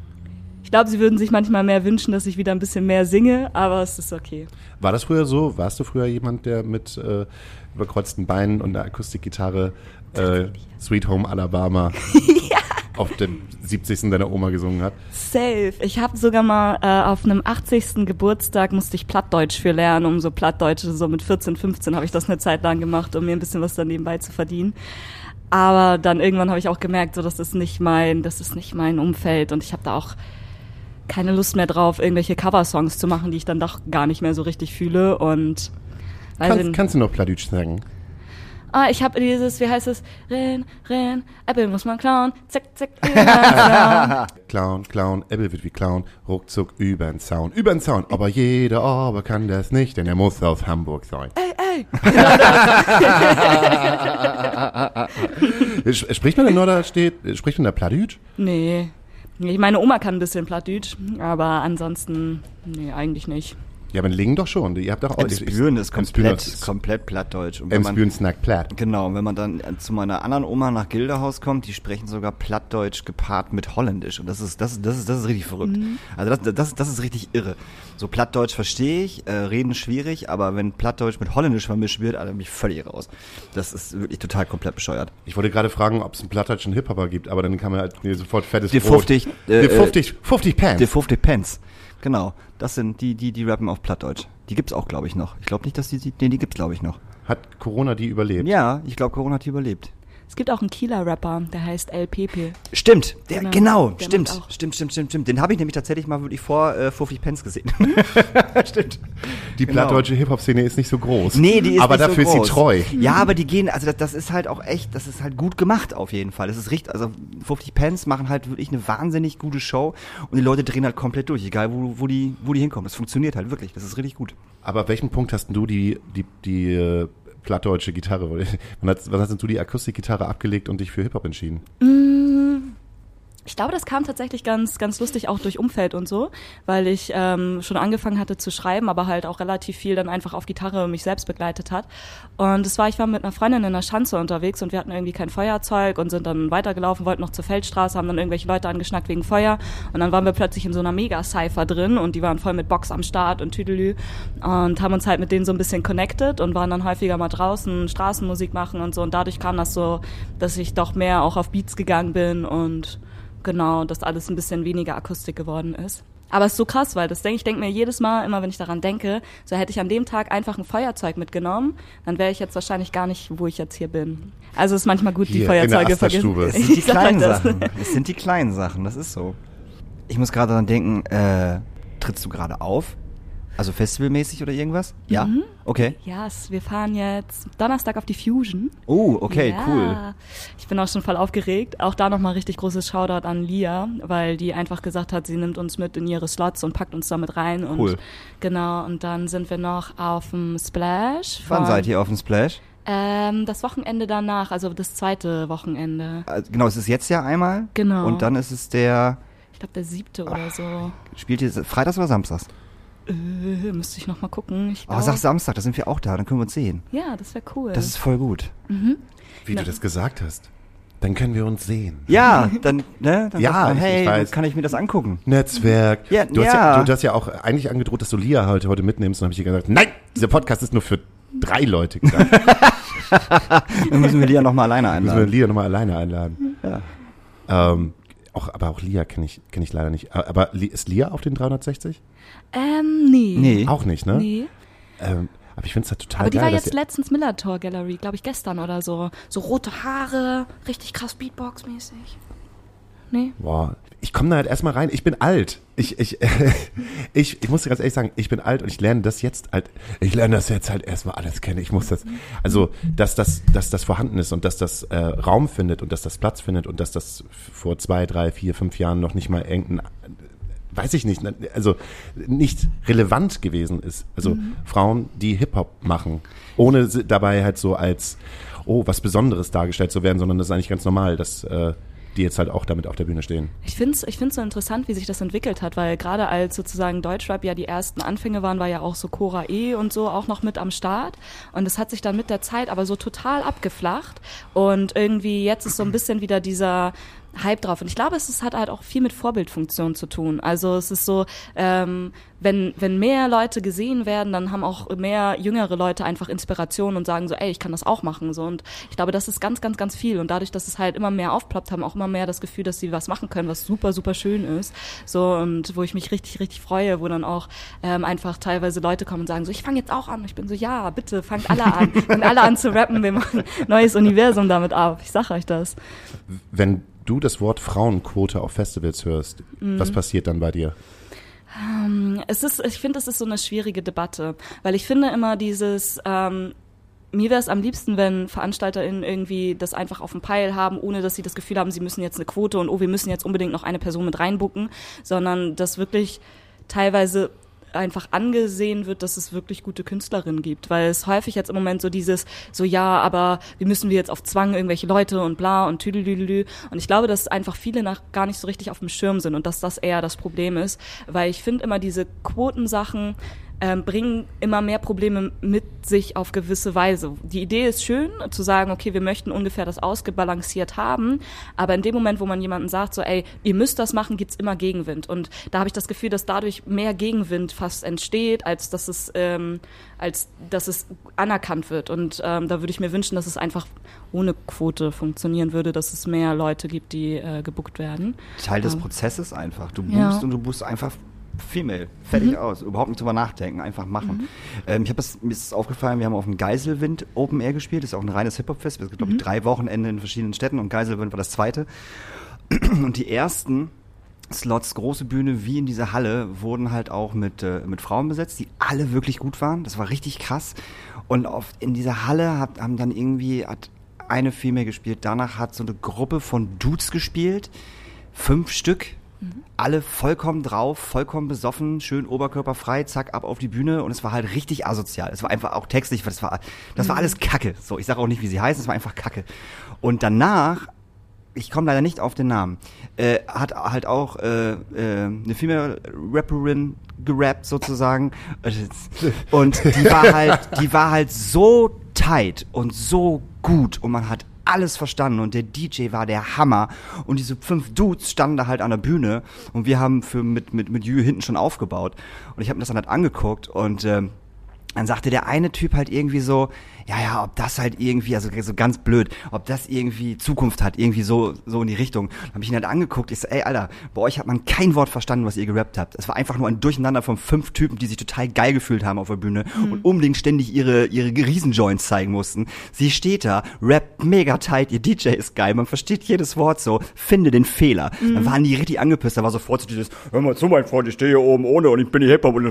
Ich glaube, sie würden sich manchmal mehr wünschen, dass ich wieder ein bisschen mehr singe, aber es ist okay. War das früher so? Warst du früher jemand, der mit äh, überkreuzten Beinen und einer Akustikgitarre äh, Sweet Home Alabama auf dem 70. deiner Oma gesungen hat? Safe. Ich habe sogar mal äh, auf einem 80. Geburtstag musste ich Plattdeutsch für lernen, um so Plattdeutsch, so mit 14, 15 habe ich das eine Zeit lang gemacht, um mir ein bisschen was dann nebenbei zu verdienen. Aber dann irgendwann habe ich auch gemerkt, so das ist nicht mein, das ist nicht mein Umfeld und ich habe da auch keine Lust mehr drauf, irgendwelche Coversongs zu machen, die ich dann doch gar nicht mehr so richtig fühle und Kannst, kannst du noch Pladütsch sagen? Ah, ich habe dieses, wie heißt es? Renn, renn, Apple muss man klauen, zack, zack, klauen. Clown, Clown, Ebbe wird wie Clown, ruckzuck übern Zaun. Übern Zaun, aber jeder aber kann das nicht, denn er muss aus Hamburg sein. ey, ey. Spricht man in Norderstedt, spricht man da Pladütsch? Nee. Nee, Meine Oma kann ein bisschen Plattdütsch, aber ansonsten, nee, eigentlich nicht. Ja, aber in Lingen doch schon. Ihr habt doch auch... Emsbüren ist komplett, ist- komplett plattdeutsch. Und wenn man, Emsbüren snackt Platt. genau, und wenn man dann äh, zu meiner anderen Oma nach Gilderhaus kommt, die sprechen sogar Plattdeutsch gepaart mit Holländisch. Und das ist, das, ist- das ist, das ist richtig verrückt. Also das, das, das ist richtig irre. So Plattdeutsch verstehe ich, äh, reden schwierig, aber wenn Plattdeutsch mit Holländisch vermischt wird, Alter, bin ich völlig raus. Das ist wirklich total komplett bescheuert. Ich wollte gerade fragen, ob es einen plattdeutschen Hip-Hopper gibt, aber dann kann man halt nee, sofort fettes Die Brot. 50, äh, Die 50, 50 Pants. Die 50 Pence. Genau. Das sind die, die, die rappen auf Plattdeutsch. Die gibt's auch, glaube ich, noch. Ich glaube nicht, dass die, die, nee, die gibt's, glaube ich, noch. Hat Corona die überlebt? Ja, ich glaube, Corona hat die überlebt. Es gibt auch einen Kieler Rapper, der heißt LPP. Stimmt, der, Genau, genau, der stimmt, stimmt, stimmt, stimmt, stimmt. Den habe ich nämlich tatsächlich mal wirklich vor äh, 50 Pence gesehen. stimmt. Die Genau. plattdeutsche Hip-Hop-Szene ist nicht so groß. Nee, die ist Aber nicht dafür so ist groß. sie treu. Ja, aber die gehen, also das, das ist halt auch echt, das ist halt gut gemacht auf jeden Fall. Das ist richtig, also 50 Pence machen halt wirklich eine wahnsinnig gute Show und die Leute drehen halt komplett durch, egal wo, wo die, wo die hinkommen. Das funktioniert halt wirklich, das ist richtig gut. Aber ab welchem Punkt hast denn du die, die, die äh, plattdeutsche Gitarre, wann hast, wann hast denn du die Akustikgitarre abgelegt und dich für Hip-Hop entschieden? Ich glaube, das kam tatsächlich ganz, ganz lustig auch durch Umfeld und so, weil ich ähm, schon angefangen hatte zu schreiben, aber halt auch relativ viel dann einfach auf Gitarre mich selbst begleitet hat. Und es war, ich war mit einer Freundin in der Schanze unterwegs und wir hatten irgendwie kein Feuerzeug und sind dann weitergelaufen, wollten noch zur Feldstraße, haben dann irgendwelche Leute angeschnackt wegen Feuer und dann waren wir plötzlich in so einer Mega-Cypher drin und die waren voll mit Box am Start und Tüdelü und haben uns halt mit denen so ein bisschen connected und waren dann häufiger mal draußen Straßenmusik machen und so und dadurch kam das so, dass ich doch mehr auch auf Beats gegangen bin und Genau, dass alles ein bisschen weniger Akustik geworden ist. Aber es ist so krass, weil das denke ich denke mir jedes Mal, immer wenn ich daran denke, so hätte ich an dem Tag einfach ein Feuerzeug mitgenommen, dann wäre ich jetzt wahrscheinlich gar nicht, wo ich jetzt hier bin. Also es ist manchmal gut, die Hier, der Feuerzeuge vergessen. Es sind die kleinen. Sachen. Es sind die kleinen Sachen, das ist so. Ich muss gerade daran denken, äh, trittst du gerade auf? Also festivalmäßig oder irgendwas? Ja? Okay. Ja, yes, wir fahren jetzt Donnerstag auf die Fusion. Oh, okay, ja. cool. Ich bin auch schon voll aufgeregt. Auch da nochmal richtig großes Shoutout an Lia, weil die einfach gesagt hat, sie nimmt uns mit in ihre Slots und packt uns da mit rein. Und Cool. Genau, und dann sind wir noch auf dem Splash. Wann seid ihr auf dem Splash? Ähm, das Wochenende danach, also das zweite Wochenende. Äh, Genau, es ist jetzt ja einmal. Genau. Und dann ist es der, Ich glaube, der siebte oder so. spielt ihr Freitags oder Samstags? Äh, müsste ich nochmal gucken. Ich Oh, glaub- sag Samstag, da sind wir auch da, dann können wir uns sehen. Ja, das wäre cool. Das ist voll gut. Wie du das gesagt hast. Dann können wir uns sehen. Ja, dann, ne? Dann Ja, man, ich- ich hey, weiß. kann ich mir das angucken? Netzwerk. Ja, du, hast ja. ja. Du, hast ja auch eigentlich angedroht, dass du Lia heute, heute mitnimmst. Und habe ich dir gesagt, nein, dieser Podcast ist nur für drei Leute gedacht. Dann müssen wir Lia noch mal alleine Müssen wir einladen. Lia nochmal alleine einladen. Ja. Ähm, auch, aber auch Lia kenne ich, kenn ich leider nicht. Aber ist Lia auf den 360? ähm, nee. Nee. Auch nicht, ne? Nee. Ähm, aber ich finde es halt total Aber die geil. war dass jetzt letztens Millertor Gallery, glaube ich, gestern oder so. So rote Haare, richtig krass Beatbox-mäßig. Nee? Boah, ich komme da halt erstmal rein. Ich bin alt. Ich, ich, ich, ich muss dir ganz ehrlich sagen, ich bin alt und ich lerne das jetzt halt, ich lerne das jetzt halt erstmal alles kennen. Ich muss das, also, dass das, dass das vorhanden ist und dass das äh, Raum findet und dass das Platz findet und dass das vor zwei, drei, vier, fünf Jahren noch nicht mal irgendein, weiß ich nicht, also nicht relevant gewesen ist. Also Frauen, die Hip-Hop machen, ohne dabei halt so als, oh, was Besonderes dargestellt zu werden, sondern das ist eigentlich ganz normal, dass äh, die jetzt halt auch damit auf der Bühne stehen. Ich finde es ich find's so interessant, wie sich das entwickelt hat, weil gerade als sozusagen Deutschrap ja die ersten Anfänge waren, war ja auch so Cora E und so auch noch mit am Start. Und es hat sich dann mit der Zeit aber so total abgeflacht. Und irgendwie jetzt ist so ein bisschen wieder dieser Hype drauf. Und ich glaube, es ist, hat halt auch viel mit Vorbildfunktion zu tun. Also es ist so, ähm, wenn, wenn mehr Leute gesehen werden, dann haben auch mehr jüngere Leute einfach Inspiration und sagen so, ey, ich kann das auch machen. So. Und ich glaube, das ist ganz, ganz, ganz viel. Und dadurch, dass es halt immer mehr aufploppt, haben auch immer mehr das Gefühl, dass sie was machen können, was super, super schön ist. So, und wo ich mich richtig, richtig freue, wo dann auch ähm, einfach teilweise Leute kommen und sagen so, ich fange jetzt auch an. Ich bin so, ja, bitte, fangt alle an. Fangt alle an zu rappen. Wir machen neues Universum damit auf. Ich sag euch das. Wenn du das Wort Frauenquote auf Festivals hörst, Mhm. was passiert dann bei dir? Es ist, ich finde, es ist so eine schwierige Debatte, weil ich finde immer dieses, ähm, mir wäre es am liebsten, wenn VeranstalterInnen irgendwie das einfach auf dem Peil haben, ohne dass sie das Gefühl haben, sie müssen jetzt eine Quote und oh, wir müssen jetzt unbedingt noch eine Person mit reinbucken, sondern dass wirklich teilweise einfach angesehen wird, dass es wirklich gute Künstlerinnen gibt, weil es häufig jetzt im Moment so dieses, so ja, aber wie müssen wir jetzt auf Zwang irgendwelche Leute und bla und tüdelüdelü. Und ich glaube, dass einfach viele nach gar nicht so richtig auf dem Schirm sind und dass das eher das Problem ist, weil ich finde immer diese Quotensachen ähm, bringen immer mehr Probleme mit sich auf gewisse Weise. Die Idee ist schön, zu sagen, okay, wir möchten ungefähr das ausgebalanciert haben, aber in dem Moment, wo man jemanden sagt, so, ey, ihr müsst das machen, gibt's immer Gegenwind. Und da habe ich das Gefühl, dass dadurch mehr Gegenwind fast entsteht, als dass es, ähm, als dass es anerkannt wird. Und ähm, da würde ich mir wünschen, dass es einfach ohne Quote funktionieren würde, dass es mehr Leute gibt, die äh, gebuckt werden. Teil des Ähm, Prozesses einfach. Du Ja. buchst und du buchst einfach Female. Fertig aus. Überhaupt nicht drüber nachdenken, einfach machen. Ähm, ich habe das, mir ist es aufgefallen, wir haben auf dem Geiselwind Open Air gespielt. Das ist auch ein reines Hip-Hop-Fest. Es gibt, glaube ich, drei Wochenende in verschiedenen Städten und Geiselwind war das zweite. Und die ersten Slots, große Bühne, wie in dieser Halle, wurden halt auch mit, äh, mit Frauen besetzt, die alle wirklich gut waren. Das war richtig krass. Und auf, in dieser Halle hat, haben dann irgendwie, hat eine Female gespielt. Danach hat so eine Gruppe von Dudes gespielt. Fünf Stück. Alle vollkommen drauf, vollkommen besoffen, schön oberkörperfrei, zack, ab auf die Bühne und es war halt richtig asozial. Es war einfach auch textlich, das war, das war alles Kacke. So, ich sage auch nicht, wie sie heißen, es war einfach Kacke. Und danach ich komme leider nicht auf den Namen, äh, hat halt auch äh, äh, eine Female Rapperin gerappt sozusagen und die war halt, die war halt so tight und so gut und man hat alles verstanden und der DJ war der Hammer. Und diese fünf Dudes standen da halt an der Bühne und wir haben für mit mit mit Jü hinten schon aufgebaut. Und ich habe mir das dann halt angeguckt und ähm, dann sagte der eine Typ halt irgendwie so, ja, ja, ob das halt irgendwie, also so ganz blöd, ob das irgendwie Zukunft hat, irgendwie so, so in die Richtung. Dann habe ich ihn halt angeguckt, ich so, ey, Alter, bei euch hat man kein Wort verstanden, was ihr gerappt habt. Es war einfach nur ein Durcheinander von fünf Typen, die sich total geil gefühlt haben auf der Bühne und unbedingt ständig ihre, ihre Riesenjoints zeigen mussten. Sie steht da, rappt mega tight, ihr DJ ist geil, man versteht jedes Wort so, finde den Fehler. Dann waren die richtig angepisst, da war sofort so dieses, hör mal zu, mein Freund, ich stehe hier oben ohne und ich bin die Hip-Hop und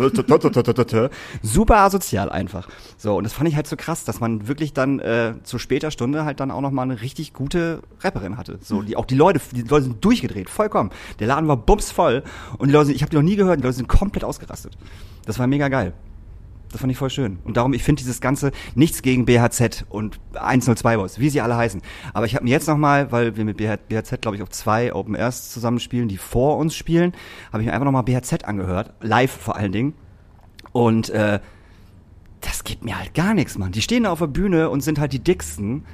super asozial einfach. So, und das fand ich halt so krass, dass man wirklich dann äh, zu später Stunde halt dann auch noch mal eine richtig gute Rapperin hatte. So, die auch die Leute, die Leute sind durchgedreht, vollkommen. Der Laden war bumsvoll und die Leute, ich habe die noch nie gehört, die Leute sind komplett ausgerastet. Das war mega geil. Das fand ich voll schön. Und darum, ich finde dieses Ganze, nichts gegen BHZ und 102 Boys, wie sie alle heißen. Aber ich habe mir jetzt nochmal, weil wir mit BHZ, glaube ich, auf zwei Open Airs zusammenspielen, die vor uns spielen, habe ich mir einfach nochmal BHZ angehört, live vor allen Dingen. Und äh, das gibt mir halt gar nichts, Mann. Die stehen da auf der Bühne und sind halt die dicksten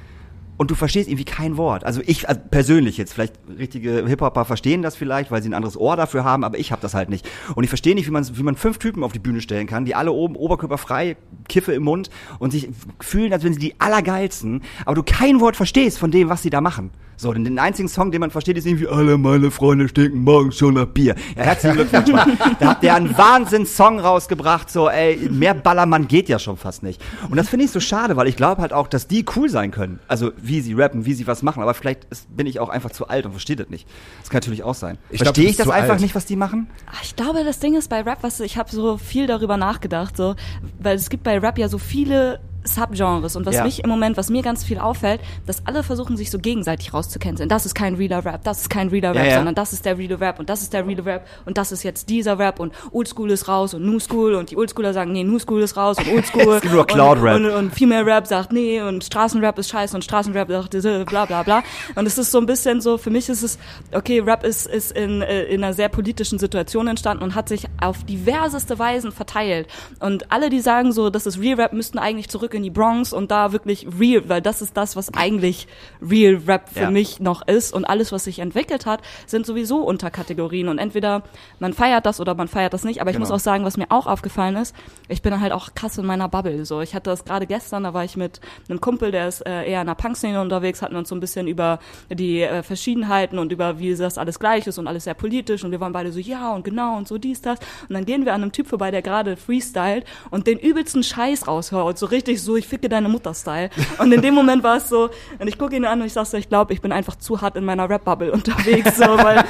und du verstehst irgendwie kein Wort. Also ich also persönlich jetzt, vielleicht richtige Hip-Hopper verstehen das vielleicht, weil sie ein anderes Ohr dafür haben, aber ich habe das halt nicht. Und ich verstehe nicht, wie man, wie man fünf Typen auf die Bühne stellen kann, die alle oben oberkörperfrei, Kiffe im Mund und sich fühlen, als wenn sie die allergeilsten, aber du kein Wort verstehst von dem, was sie da machen. So, denn den einzigen Song, den man versteht, ist irgendwie, alle meine Freunde stinken morgen schon nach Bier. Ja, herzlichen Glückwunsch, Mann. Da habt ihr einen Wahnsinns-Song rausgebracht, so, ey, mehr Ballermann geht ja schon fast nicht. Und das finde ich so schade, weil ich glaube halt auch, dass die cool sein können. Also, wie sie rappen, wie sie was machen. Aber vielleicht ist, bin ich auch einfach zu alt und verstehe das nicht. Das kann natürlich auch sein. Ich Verstehe ich das einfach alt. nicht, was die machen? Ah, Ich glaube, das Ding ist bei Rap, was ich habe so viel darüber nachgedacht, so, weil es gibt bei Rap ja so viele Subgenres und was Ja. mich im Moment, was mir ganz viel auffällt, dass alle versuchen sich so gegenseitig rauszucanceln. Das ist kein realer Rap, das ist kein realer Ja, Rap, ja. sondern das ist der reale Rap und das ist der reale Rap und das ist jetzt dieser Rap und Oldschool ist raus und New School und die Oldschooler sagen, nee, New School ist raus und Oldschool Es und, und, und Female Rap sagt, nee und Straßenrap ist scheiße und Straßenrap sagt diese, bla bla bla. Und es ist so ein bisschen so, für mich ist es, okay, Rap ist, ist in, äh, in einer sehr politischen Situation entstanden und hat sich auf diverseste Weisen verteilt. Und alle, die sagen so, das ist Real Rap, müssten eigentlich zurück in die Bronx und da wirklich real, weil das ist das, was eigentlich Real Rap für Ja. mich noch ist. Und alles, was sich entwickelt hat, sind sowieso Unterkategorien. Und entweder man feiert das oder man feiert das nicht. Aber ich Genau. muss auch sagen, was mir auch aufgefallen ist, ich bin halt auch krass in meiner Bubble. So, ich hatte das gerade gestern, da war ich mit einem Kumpel, der ist äh, eher in der Punk-Szene unterwegs, hatten uns so ein bisschen über die äh, Verschiedenheiten und über wie das alles gleich ist und alles sehr politisch. Und wir waren beide so, ja und genau und so dies, das. Und dann gehen wir an einem Typ vorbei, der gerade freestylt und den übelsten Scheiß raushaut. So richtig so, ich ficke deine Mutter-Style. Und in dem Moment war es so, und ich gucke ihn an und ich sag so, ich glaube, ich bin einfach zu hart in meiner Rap-Bubble unterwegs, so, weil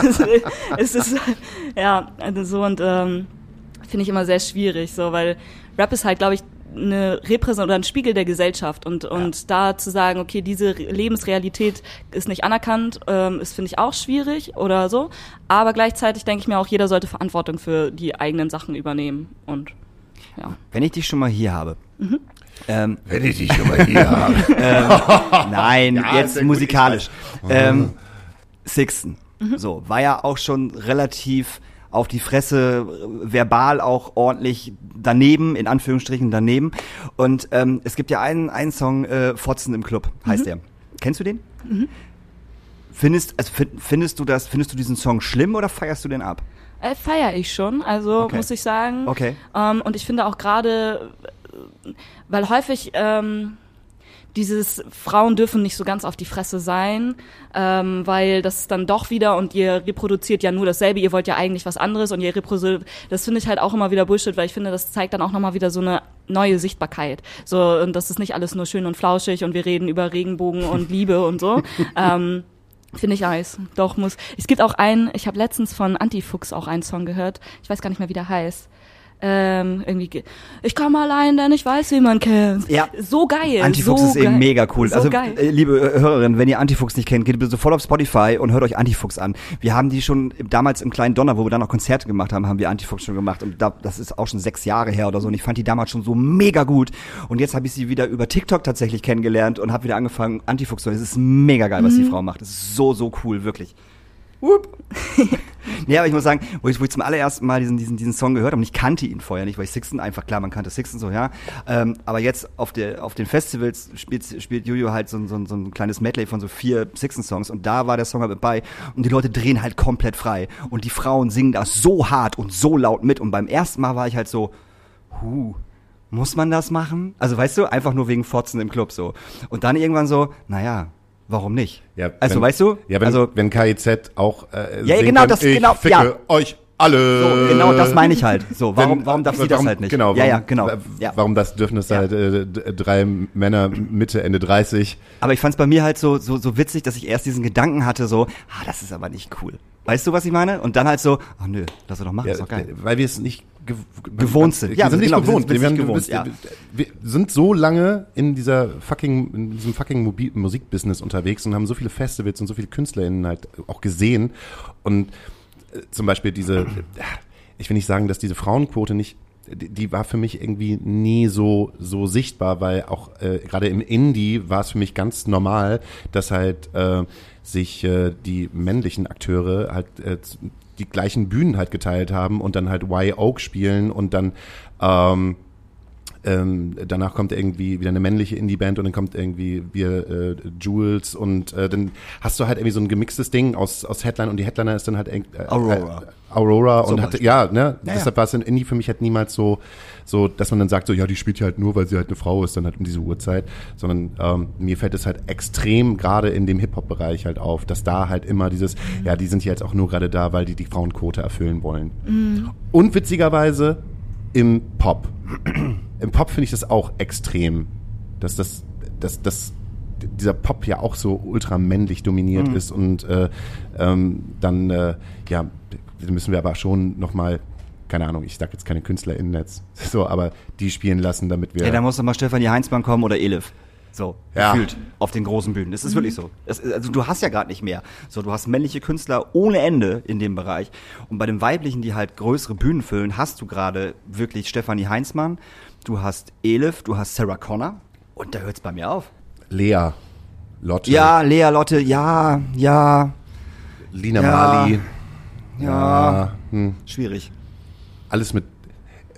es ist, ja, also so und ähm, finde ich immer sehr schwierig, so, weil Rap ist halt, glaube ich, eine Repräsentation oder ein Spiegel der Gesellschaft und und da zu sagen, okay, diese Re- Lebensrealität ist nicht anerkannt, ähm, ist finde ich auch schwierig oder so, aber gleichzeitig denke ich mir auch, jeder sollte Verantwortung für die eigenen Sachen übernehmen und ja. Wenn ich dich schon mal hier habe. Ähm, Wenn ich dich schon mal hier habe. Nein, Ja, jetzt musikalisch. Ähm, Sixten. So, war ja auch schon relativ auf die Fresse, verbal auch ordentlich daneben, in Anführungsstrichen daneben. Und ähm, es gibt ja einen, einen Song, äh, Fotzen im Club, heißt der. Kennst du den? Findest, also, fin- findest du das, findest du diesen Song schlimm oder feierst du den ab? Äh, feier ich schon, also Okay. muss ich sagen. Okay. Ähm, und ich finde auch gerade, weil häufig ähm, dieses Frauen dürfen nicht so ganz auf die Fresse sein, ähm, weil das ist dann doch wieder und ihr reproduziert ja nur dasselbe, ihr wollt ja eigentlich was anderes und ihr reproduziert, das finde ich halt auch immer wieder Bullshit, weil ich finde, das zeigt dann auch nochmal wieder so eine neue Sichtbarkeit. So, und das ist nicht alles nur schön und flauschig und wir reden über Regenbogen und Liebe und so. ähm, Finde ich heiß. Doch, muss. Es gibt auch einen, ich habe letztens von Antifuchs auch einen Song gehört. Ich weiß gar nicht mehr, wie der heißt. Ähm, irgendwie, ge- ich komme allein, denn ich weiß, wie man kämpft. Ja. So geil. Antifuchs so ist eben geil. mega cool. So also, geil. äh, liebe äh, Hörerinnen, wenn ihr Antifuchs nicht kennt, geht bitte sofort auf Spotify und hört euch Antifuchs an. Wir haben die schon damals im kleinen Donner, wo wir dann noch Konzerte gemacht haben, haben wir Antifuchs schon gemacht. Und da, das ist auch schon sechs Jahre her oder so. Und ich fand die damals schon so mega gut. Und jetzt habe ich sie wieder über TikTok tatsächlich kennengelernt und habe wieder angefangen, Antifuchs zu hören. Es ist mega geil, was die Mhm. Frau macht. Es ist so, so cool, wirklich. Whoop. nee, aber ich muss sagen, wo ich, wo ich zum allerersten Mal diesen, diesen, diesen Song gehört habe, und ich kannte ihn vorher nicht, weil ich Sixten einfach, klar, man kannte Sixten so, ja. Ähm, aber jetzt auf, der, auf den Festivals spielt, spielt Jojo halt so, ein- so, so ein kleines Medley von so vier Sixten-Songs und da war der Song halt mit bei und die Leute drehen halt komplett frei. Und die Frauen singen da so hart und so laut mit. Und beim ersten Mal war ich halt so, huh, Muss man das machen? Also weißt du, einfach nur wegen Fotzen im Club so. Und dann irgendwann so, naja, warum nicht? Ja, also wenn, weißt du? Ja, wenn, also, wenn KIZ auch äh, Ja, genau, das- ich genau, ficke ja. euch alle. so, genau das meine ich halt. So, warum, Wenn- warum darf sie das warum- halt nicht? Genau, ja, ja, warum- genau. Ja. Warum das dürfen Ja. halt äh, drei Männer Mitte, Ende 30. Aber ich fand es bei mir halt so, so, so witzig, dass ich erst diesen Gedanken hatte, so, ah, das ist aber nicht cool. Weißt du, was ich meine? Und dann halt so, ach nö, lass doch machen, Ja, ist doch geil. weil wir es nicht gew Gewohnt sind. Wir Ja, sind nicht genau, gewohnt. wir sind gewohnt, ja. wir sind so lange in dieser fucking, in diesem fucking Mobi- Musikbusiness unterwegs und haben so viele Festivals und so viele KünstlerInnen halt auch gesehen. Und äh, zum Beispiel diese, ich will nicht sagen, dass diese Frauenquote nicht die war für mich irgendwie nie so so sichtbar, weil auch äh, gerade im Indie war es für mich ganz normal, dass halt äh, sich äh, die männlichen Akteure halt äh, die gleichen Bühnen halt geteilt haben und dann halt Y Oak spielen und dann ähm, ähm, danach kommt irgendwie wieder eine männliche Indie-Band und dann kommt irgendwie wir äh, Jules und äh, dann hast du halt irgendwie so ein gemixtes Ding aus, aus Headline und die Headliner ist dann halt äh, Aurora. Äh, Aurora Zum und hatte, ja, ne, Ja, deshalb war es in Indie für mich halt niemals so, so, dass man dann sagt, so, ja, die spielt ja halt nur, weil sie halt eine Frau ist, dann halt um diese Uhrzeit, sondern ähm, mir fällt es halt extrem gerade in dem Hip-Hop-Bereich halt auf, dass da halt immer dieses, ja, die sind jetzt auch nur gerade da, weil die die Frauenquote erfüllen wollen. Und witzigerweise im Pop. Im Pop finde ich das auch extrem, dass das, dass das dieser Pop ja auch so ultra männlich dominiert ist und äh, ähm, dann äh, ja müssen wir aber schon noch mal keine Ahnung, ich sag jetzt keine KünstlerInnen jetzt, so, aber die spielen lassen, damit wir Ja, da muss doch mal Stefanie Heinzmann kommen oder Elif. So, Ja. gefühlt auf den großen Bühnen. Das ist wirklich so. Das ist, also du hast ja gerade nicht mehr. So, du hast männliche Künstler ohne Ende in dem Bereich. Und bei den weiblichen, die halt größere Bühnen füllen, hast du gerade wirklich Stefanie Heinzmann, du hast Elif, du hast Sarah Connor und da hört's bei mir auf. Lea, Lotte, Ja, Lea Lotte, ja, ja, Lina Ja. Marley, ja, hm, schwierig. alles mit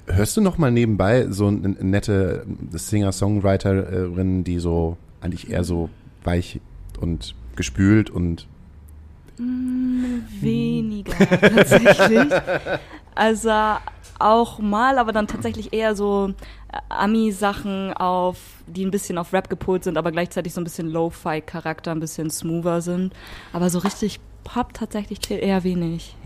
Hörst du noch mal nebenbei so eine nette Singer-Songwriterin, die so eigentlich eher so weich und gespült und Weniger tatsächlich. Also auch mal, aber dann tatsächlich eher so äh, Ami-Sachen auf, die ein bisschen auf Rap gepolt sind, aber gleichzeitig so ein bisschen Lo-Fi-Charakter, ein bisschen smoother sind. Aber so richtig Pop tatsächlich eher wenig.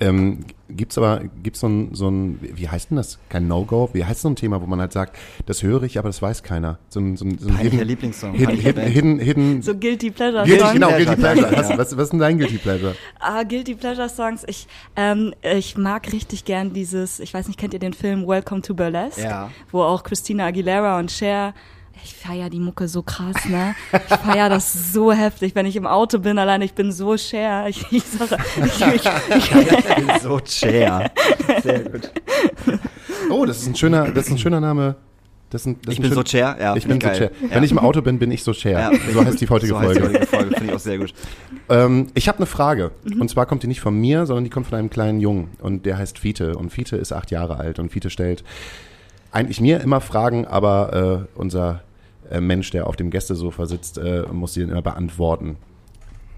Ähm, gibt's aber, gibt's so ein, so ein, wie heißt denn das? Kein No-Go? Wie heißt so ein Thema, wo man halt sagt, das höre ich, aber das weiß keiner. So ein, so ein, so ein Peinlicher Lieblingssong, Hidden, hidden, hidden, hidden, So Guilty Pleasure Guilty, Songs. genau, Guilty Pleasure. Was, was, was ist denn dein Guilty Pleasure? Ah, Guilty Pleasure Songs. Ich, ähm, ich mag richtig gern dieses, ich weiß nicht, kennt ihr den Film Welcome to Burlesque? Ja. Wo auch Christina Aguilera und Cher, ich feier die Mucke so krass, ne? Ich feier das so heftig, wenn ich im Auto bin, alleine ich bin so Cher. Ich, ich sage, ich, ich, ich, so Chair. Sehr gut. Oh, das ist ein schöner, das ist ein schöner Name. Das ist ein, das Ich bin so schön- Chair, ja. Ich bin so geil. Chair. Ja. Wenn ich im Auto bin, bin ich so Chair. Ja, so heißt die heutige so heißt Folge. Die heutige Folge, finde ich auch sehr gut. Ähm, ich habe eine Frage. Und zwar kommt die nicht von mir, sondern die kommt von einem kleinen Jungen. Und der heißt Fiete. Und Fiete ist acht Jahre alt. Und Fiete stellt eigentlich mir immer Fragen, aber äh, unser äh, Mensch, der auf dem Gästesofa sitzt, äh, muss sie dann immer beantworten.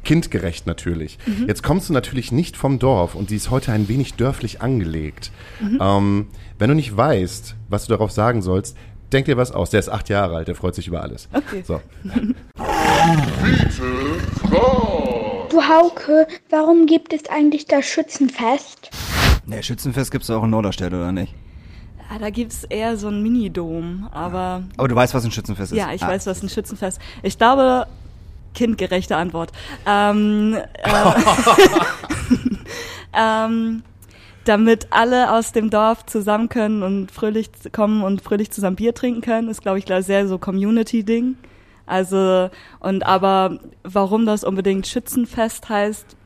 Kindgerecht natürlich. Jetzt kommst du natürlich nicht vom Dorf und sie ist heute ein wenig dörflich angelegt. Ähm, wenn du nicht weißt, was du darauf sagen sollst, denk dir was aus. Der ist acht Jahre alt, der freut sich über alles. Okay. So. Du Hauke, warum gibt es eigentlich das Schützenfest? Ne, Schützenfest gibt's auch in Norderstedt, oder nicht? Ah, da gibt's eher so ein Minidom, aber Aber du weißt, was ein Schützenfest ist? Ja, ich Ah. weiß, was ein Schützenfest. Ich glaube, kindgerechte Antwort. Ähm, äh, ähm, damit alle aus dem Dorf zusammen können und fröhlich kommen und fröhlich zusammen Bier trinken können, ist, glaube ich, sehr so Community-Ding. Also, und aber warum das unbedingt Schützenfest heißt,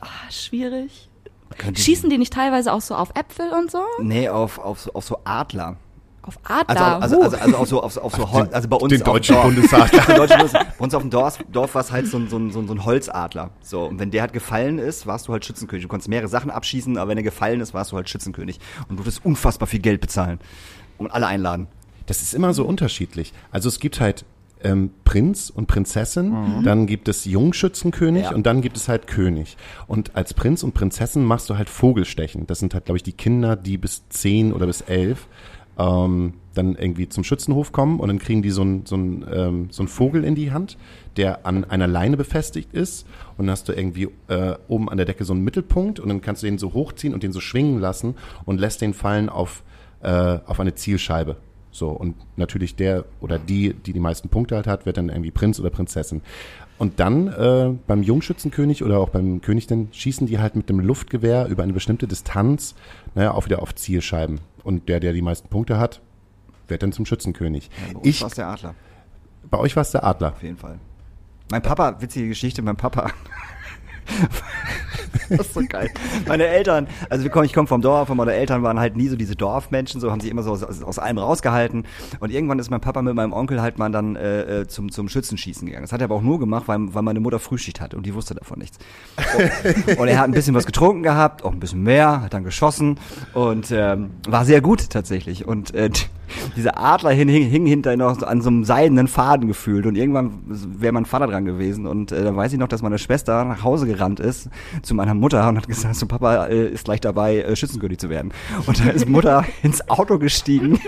ah, schwierig. Könnte- Schießen die nicht teilweise auch so auf Äpfel und so? Nee, auf, auf, so- auf so Adler. Auf Also, Adler? also, huh. also, also auf so, auf, so- auf so Hol- also bei uns den auf dem deutschen Dorf. Bundesadler. Der deutsche Bundes- bei uns auf dem Dorf, Dorf war es halt so ein, so, ein, so ein so ein Holzadler. So, und wenn der halt gefallen ist, warst du halt Schützenkönig. Du konntest mehrere Sachen abschießen, aber wenn er gefallen ist, warst du halt Schützenkönig. Und du durftest unfassbar viel Geld bezahlen. Und alle einladen. Das ist immer so unterschiedlich. Also es gibt halt ähm, Prinz und Prinzessin, dann gibt es Jungschützenkönig Ja. und dann gibt es halt König. Und als Prinz und Prinzessin machst du halt Vogelstechen. Das sind halt, glaube ich, die Kinder, die bis zehn oder bis elf ähm, dann irgendwie zum Schützenhof kommen und dann kriegen die so einen so einen, ähm, so einen Vogel in die Hand, der an einer Leine befestigt ist und dann hast du irgendwie äh, oben an der Decke so einen Mittelpunkt und dann kannst du den so hochziehen und den so schwingen lassen und lässt den fallen auf, äh, auf eine Zielscheibe. So, und natürlich der oder die, die die meisten Punkte halt hat, wird dann irgendwie Prinz oder Prinzessin. Und dann äh, beim Jungschützenkönig oder auch beim König, dann schießen die halt mit dem Luftgewehr über eine bestimmte Distanz naja, auch wieder auf Zielscheiben. Und der, der die meisten Punkte hat, wird dann zum Schützenkönig. Bei uns ich, war's der Adler, bei euch war es der Adler. auf jeden Fall. Mein Papa, witzige Geschichte, mein Papa. das ist so geil. Meine Eltern, also wir kommen, ich komme vom Dorf und meine Eltern waren halt nie so diese Dorfmenschen, so haben sich immer so aus, aus allem rausgehalten. Und irgendwann ist mein Papa mit meinem Onkel halt mal dann äh, äh, zum, zum Schützenschießen gegangen. Das hat er aber auch nur gemacht, weil, weil meine Mutter Frühschicht hatte und die wusste davon nichts. Und, und er hat ein bisschen was getrunken gehabt, auch ein bisschen mehr, hat dann geschossen und ähm, war sehr gut tatsächlich. Und äh, dieser Adler hing, hing, hinter noch an so einem seidenen Faden gefühlt und irgendwann wäre mein Vater dran gewesen und äh, da weiß ich noch, dass meine Schwester nach Hause gerannt ist zu meiner Mutter und hat gesagt, so Papa äh, ist gleich dabei, äh, Schützenkönig zu werden. Und da ist Mutter ins Auto gestiegen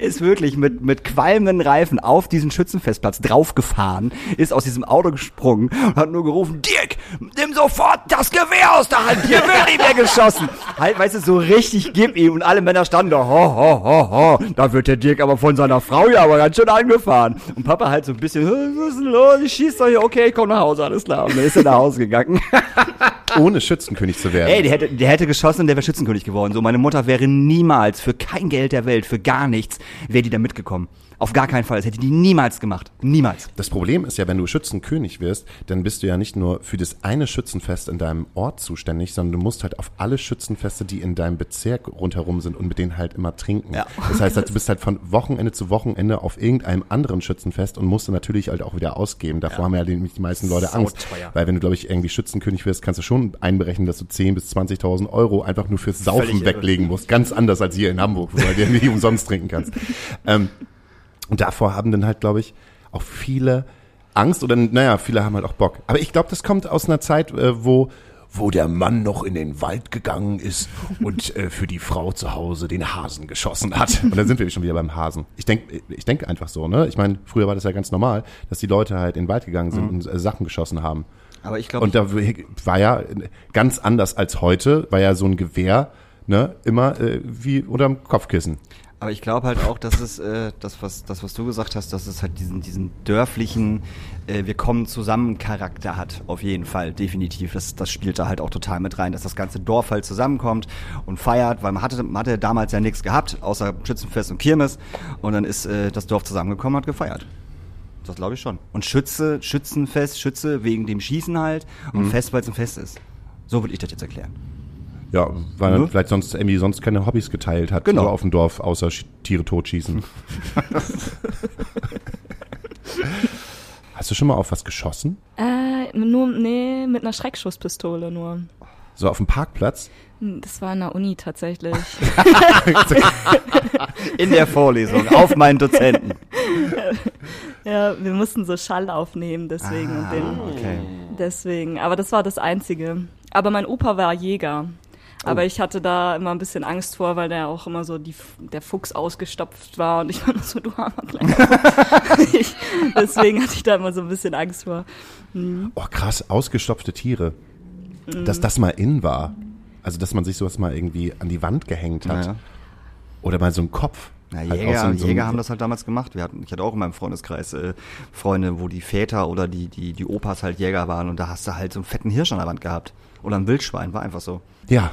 ist wirklich mit, mit qualmenden Reifen auf diesen Schützenfestplatz draufgefahren, ist aus diesem Auto gesprungen und hat nur gerufen, Dirk, nimm sofort das Gewehr aus der Hand, hier wird ihm mehr geschossen. Halt, weißt du, so richtig gib ihm und alle Männer standen da, ho, ho, ho, ho, da wird der Dirk aber von seiner Frau ja aber ganz schön angefahren. Und Papa halt so ein bisschen, was ist denn los, ich schieß doch hier, okay, komm nach Hause, alles klar. Und dann ist er nach Hause gegangen. Ohne Schützenkönig zu werden. Ey, der hätte, der hätte geschossen und der wäre Schützenkönig geworden. So, meine Mutter wäre niemals, für kein Geld der Welt, für gar nichts, wäre die da mitgekommen. Auf gar keinen Fall. Das hätte die niemals gemacht. Niemals. Das Problem ist ja, wenn du Schützenkönig wirst, dann bist du ja nicht nur für das eine Schützenfest in deinem Ort zuständig, sondern du musst halt auf alle Schützenfeste, die in deinem Bezirk rundherum sind und mit denen halt immer trinken. Ja. Das heißt, halt, du bist halt von Wochenende zu Wochenende auf irgendeinem anderen Schützenfest und musst natürlich halt auch wieder ausgeben. Davor haben ja die, die meisten Leute Angst. Sauteuer. Weil wenn du, glaube ich, irgendwie Schützenkönig wirst, kannst du schon einberechnen, dass du 10.000 bis 20.000 Euro einfach nur fürs Saufen Völlig irre. weglegen musst. Ganz anders als hier in Hamburg, wo du halt irgendwie umsonst trinken kannst. Ähm, und davor haben dann halt, glaube ich, auch viele Angst oder, naja, viele haben halt auch Bock. Aber ich glaube, das kommt aus einer Zeit, äh, wo wo der Mann noch in den Wald gegangen ist und äh, für die Frau zu Hause den Hasen geschossen hat. Und dann sind wir schon wieder beim Hasen. Ich denke ich denk einfach so, ne? Ich meine, früher war das ja ganz normal, dass die Leute halt in den Wald gegangen sind und äh, Sachen geschossen haben. Aber ich glaube, Und da war ja ganz anders als heute, war ja so ein Gewehr, ne, immer äh, wie unterm Kopfkissen. Aber ich glaube halt auch, dass es äh, das, was das, was du gesagt hast, dass es halt diesen diesen dörflichen, äh, wir kommen zusammen Charakter hat. Auf jeden Fall, definitiv. Das das spielt da halt auch total mit rein, dass das ganze Dorf halt zusammenkommt und feiert, weil man hatte man hatte damals ja nichts gehabt außer Schützenfest und Kirmes und dann ist äh, das Dorf zusammengekommen und hat gefeiert. Das glaube ich schon. Und Schütze, Schützenfest, Schütze wegen dem Schießen halt und Fest, weil es ein Fest ist. So würde ich das jetzt erklären. Ja, weil er Ne? vielleicht sonst irgendwie sonst keine Hobbys geteilt hat, Genau. so auf dem Dorf, außer Tiere totschießen. Hast du schon mal auf was geschossen? Äh, nur, nee, mit einer Schreckschusspistole nur. So auf dem Parkplatz? Hm, Das war in der Uni tatsächlich. In der Vorlesung, auf meinen Dozenten. ja, wir mussten so Schall aufnehmen, deswegen und den, Okay. deswegen. Aber das war das Einzige. Aber mein Opa war Jäger. Aber Oh. ich hatte da immer ein bisschen Angst vor, weil der auch immer so die, der Fuchs ausgestopft war und ich war nur so, du armer kleiner Fuchs. ich, Deswegen hatte ich da immer so ein bisschen Angst vor. Oh krass, ausgestopfte Tiere. Mhm. Dass das mal in war. Also dass man sich sowas mal irgendwie an die Wand gehängt hat. Naja. Oder mal so einen Kopf. Na, Halt Jäger, so ein- so Jäger haben das halt damals gemacht. Wir hatten, ich hatte auch in meinem Freundeskreis äh, Freunde, wo die Väter oder die, die, die Opas halt Jäger waren und da hast du halt so einen fetten Hirsch an der Wand gehabt. Oder ein Wildschwein, war einfach so. Ja.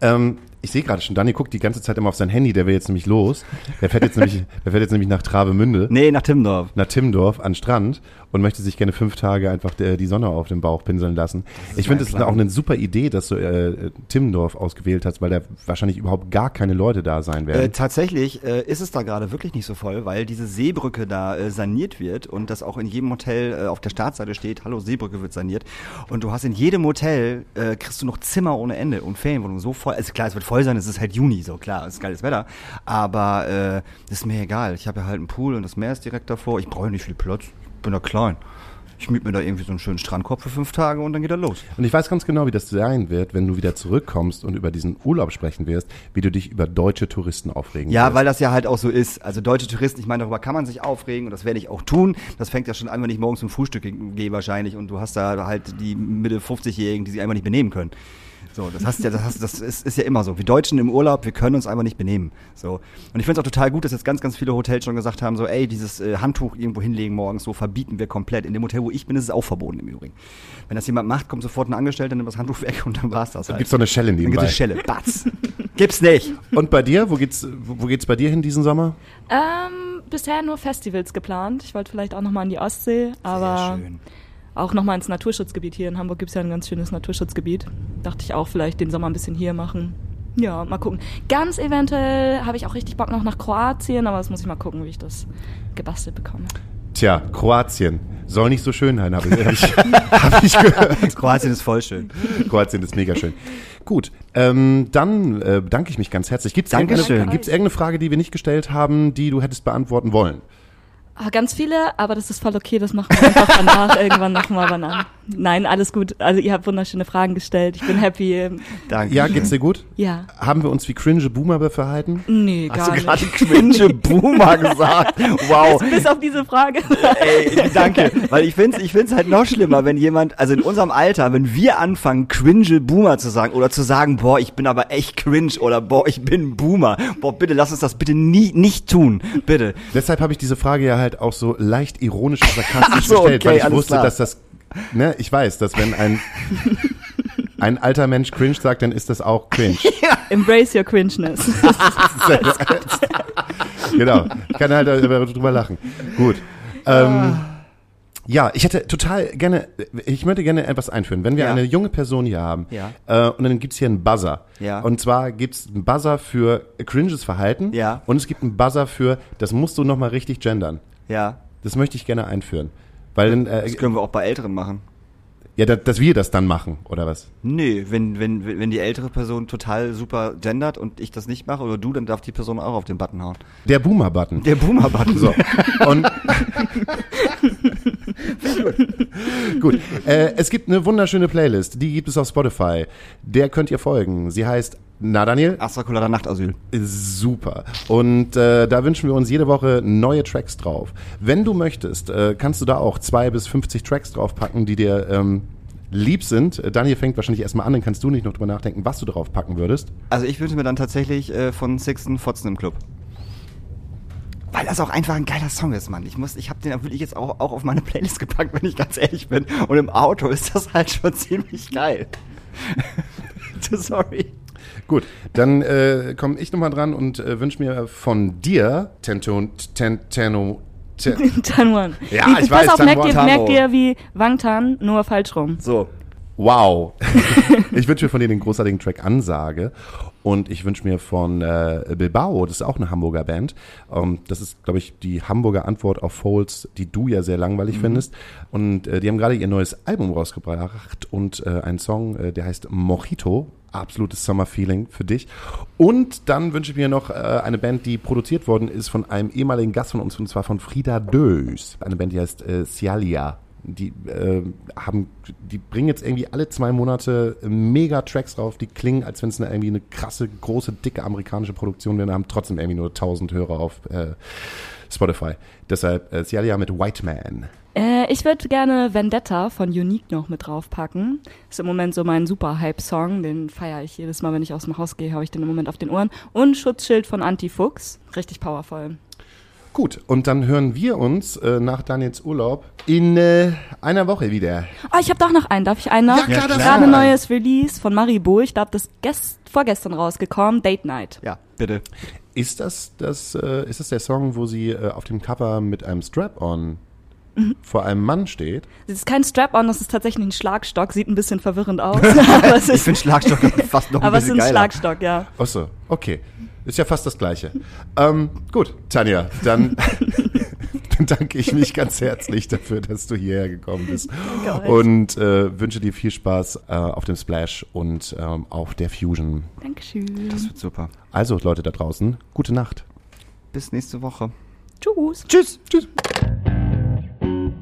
Ähm, ich sehe gerade schon, Dani guckt die ganze Zeit immer auf sein Handy, der will jetzt nämlich los. Der fährt jetzt nämlich, der fährt jetzt nämlich nach Travemünde. Nee, nach Timmendorf. nach Timmendorf an Strand und möchte sich gerne fünf Tage einfach der, die Sonne auf dem Bauch pinseln lassen. Ich finde, das ist auch eine super Idee, dass du äh, Timmendorf ausgewählt hast, weil da wahrscheinlich überhaupt gar keine Leute da sein Äh, werden. tatsächlich äh, ist es da gerade wirklich nicht so voll, weil diese Seebrücke da äh, saniert wird und das auch in jedem Hotel äh, auf der Startseite steht, hallo, Seebrücke wird saniert. Und du hast in jedem Hotel, äh, kriegst du noch Zimmer ohne Ende und Ferienwohnungen so voll. Also klar, es wird voll sein, es ist halt Juni, so klar, es ist geiles Wetter. Aber äh, das ist mir egal. Ich habe ja halt einen Pool und das Meer ist direkt davor. Ich brauche nicht viel Platz. Ich bin da klein. Ich miete mir da irgendwie so einen schönen Strandkorb für fünf Tage und dann geht er los. Und ich weiß ganz genau, wie das sein wird, wenn du wieder zurückkommst und über diesen Urlaub sprechen wirst, wie du dich über deutsche Touristen aufregen Ja, wirst. weil das ja halt auch so ist. Also deutsche Touristen, ich meine, darüber kann man sich aufregen und das werde ich auch tun. Das fängt ja schon an, wenn ich morgens zum Frühstück gehe wahrscheinlich und du hast da halt die Mitte 50-Jährigen, die sich einfach nicht benehmen können. So, das hast ja, das, hast, das ist, ist ja immer so. Wir Deutschen im Urlaub, wir können uns einfach nicht benehmen. So. Und ich finde es auch total gut, dass jetzt ganz, ganz viele Hotels schon gesagt haben, so, ey, dieses äh, Handtuch irgendwo hinlegen morgens, so verbieten wir komplett. In dem Hotel, wo ich bin, ist es auch verboten im Übrigen. Wenn das jemand macht, kommt sofort ein Angestellter, nimmt das Handtuch weg und dann war's das Dann halt. gibt's doch eine Schelle dann nebenbei. gibt's eine Schelle. Batz. Gibt's nicht. Und bei dir, wo geht's, wo wo geht's bei dir hin diesen Sommer? Ähm, bisher nur Festivals geplant. Ich wollte vielleicht auch nochmal an die Ostsee, aber Sehr schön. Auch nochmal ins Naturschutzgebiet. Hier in Hamburg gibt's ja ein ganz schönes Naturschutzgebiet. Dachte ich auch vielleicht den Sommer ein bisschen hier machen. Ja, mal gucken. Ganz eventuell habe ich auch richtig Bock noch nach Kroatien, aber das muss ich mal gucken, wie ich das gebastelt bekomme. Tja, Kroatien. Soll nicht so schön sein, habe ich, hab ich, gehört. Kroatien ist voll schön. Kroatien ist mega schön. Gut, ähm, dann äh, bedanke ich mich ganz herzlich. Gibt's Dankeschön. irgendeine, irgendeine Frage, die wir nicht gestellt haben, die du hättest beantworten wollen? Ah, ganz viele, aber das ist voll okay, das machen wir einfach danach irgendwann nochmal an. Nein, alles gut. Also ihr habt wunderschöne Fragen gestellt. Ich bin happy. Danke. Ja, geht's dir gut? Ja. Haben wir uns wie cringe Boomer verhalten? Nee, Hast gar du nicht. gerade cringe Boomer gesagt? Wow. Bis auf diese Frage. Ey, danke. Weil ich find's, ich find's halt noch schlimmer, wenn jemand, also in unserem Alter, wenn wir anfangen, cringe Boomer zu sagen oder zu sagen, boah, ich bin aber echt cringe oder boah, ich bin Boomer. Boah, bitte lass uns das bitte nie, nicht tun. Bitte. Deshalb habe ich diese Frage ja halt auch so leicht ironisch und sarkastisch so, gestellt, okay, weil ich wusste, klar. dass das, ne, ich weiß, dass wenn ein, ein alter Mensch cringe sagt, dann ist das auch cringe. Embrace your cringeness. genau. Ich kann halt darüber drüber lachen. Gut. Ähm, ja, ich hätte total gerne, ich möchte gerne etwas einführen. Wenn wir Ja. eine junge Person hier haben, Ja. äh, und dann gibt's hier einen Buzzer. Ja. Und zwar gibt's einen Buzzer für cringes Verhalten. Ja. Und es gibt einen Buzzer für, das musst du nochmal richtig gendern. Ja. Das möchte ich gerne einführen. Weil dann, äh, Das können wir auch bei Älteren machen. ja, da, dass wir das dann machen, oder was? Nee, wenn, wenn, wenn die ältere Person total super gendert und ich das nicht mache oder du, dann darf die Person auch auf den Button hauen. Der Boomer-Button. Der Boomer-Button. So. Und Gut. Äh, es gibt eine wunderschöne Playlist, die gibt es auf Spotify. Der könnt ihr folgen. Sie heißt Na Daniel, Astrakulada Nachtasyl. super. Und äh, da wünschen wir uns jede Woche neue Tracks drauf. Wenn du möchtest, äh, kannst du da auch zwei bis 50 Tracks draufpacken, die dir ähm, lieb sind. Äh, Daniel fängt wahrscheinlich erstmal an, dann kannst du nicht noch drüber nachdenken, was du draufpacken würdest. Also ich wünsche mir dann tatsächlich äh, von Sixten Fotzen im Club. Weil das auch einfach ein geiler Song ist, Mann. Ich muss, ich habe den wirklich jetzt auch, auch auf meine Playlist gepackt, wenn ich ganz ehrlich bin. Und im Auto ist das halt schon ziemlich geil. Sorry. Gut, dann äh, komme ich nochmal dran und äh, wünsche mir von dir, Tento, ten, Teno, ten, Tanwan. Ja, ich Pass weiß, auf, ihr, Tano. merkt ihr wie Wangtan, nur falsch rum. So. Wow. ich wünsche mir von dir den großartigen Track Ansage. Und ich wünsche mir von äh, Bilbao, das ist auch eine Hamburger Band. Ähm, das ist, glaube ich, die Hamburger Antwort auf Folds, die du ja sehr langweilig findest. Und äh, die haben gerade ihr neues Album rausgebracht und äh, einen Song, äh, der heißt Mojito. Absolutes Summer-Feeling für dich. Und dann wünsche ich mir noch äh, eine Band, die produziert worden ist von einem ehemaligen Gast von uns, und zwar von Frieda Dös. Eine Band, die heißt äh, Cialia die äh, haben, die bringen jetzt irgendwie alle zwei Monate mega Tracks drauf, die klingen, als wenn es irgendwie eine krasse, große, dicke amerikanische Produktion wäre, haben trotzdem irgendwie nur 1000 Hörer auf äh, Spotify. Deshalb äh, Cialia mit White Man. Äh, ich würde gerne Vendetta von Unique noch mit draufpacken. Ist im Moment so mein super Hype-Song. Den feiere ich jedes Mal, wenn ich aus dem Haus gehe, habe ich den im Moment auf den Ohren. Und Schutzschild von Anti-Fuchs. Richtig powervoll. Gut, und dann hören wir uns äh, nach Daniels Urlaub in äh, einer Woche wieder. Oh, ich habe doch noch einen. Darf ich einen noch? Ja, klar, du Gerade neues Release von Maribo. Ich glaube, das gest vorgestern rausgekommen. Date Night. Ja, bitte. Ist das, das, äh, ist das der Song, wo sie äh, auf dem Cover mit einem Strap-on Mhm. vor einem Mann steht? Das ist kein Strap-on, das ist tatsächlich ein Schlagstock. Sieht ein bisschen verwirrend aus. aber es Ich ist, finde Schlagstock fast noch ein aber es ist bisschen ein geiler. Schlagstock, ja. Ach so, okay. Ist ja fast das Gleiche. ähm, gut, Tanja, dann, dann danke ich mich ganz herzlich dafür, dass du hierher gekommen bist. Danke. Und äh, wünsche dir viel Spaß äh, auf dem Splash und ähm, auf der Fusion. Dankeschön. Das wird super. Also, Leute da draußen, gute Nacht. Bis nächste Woche. Tschüss. Tschüss. Tschüss. Thank you.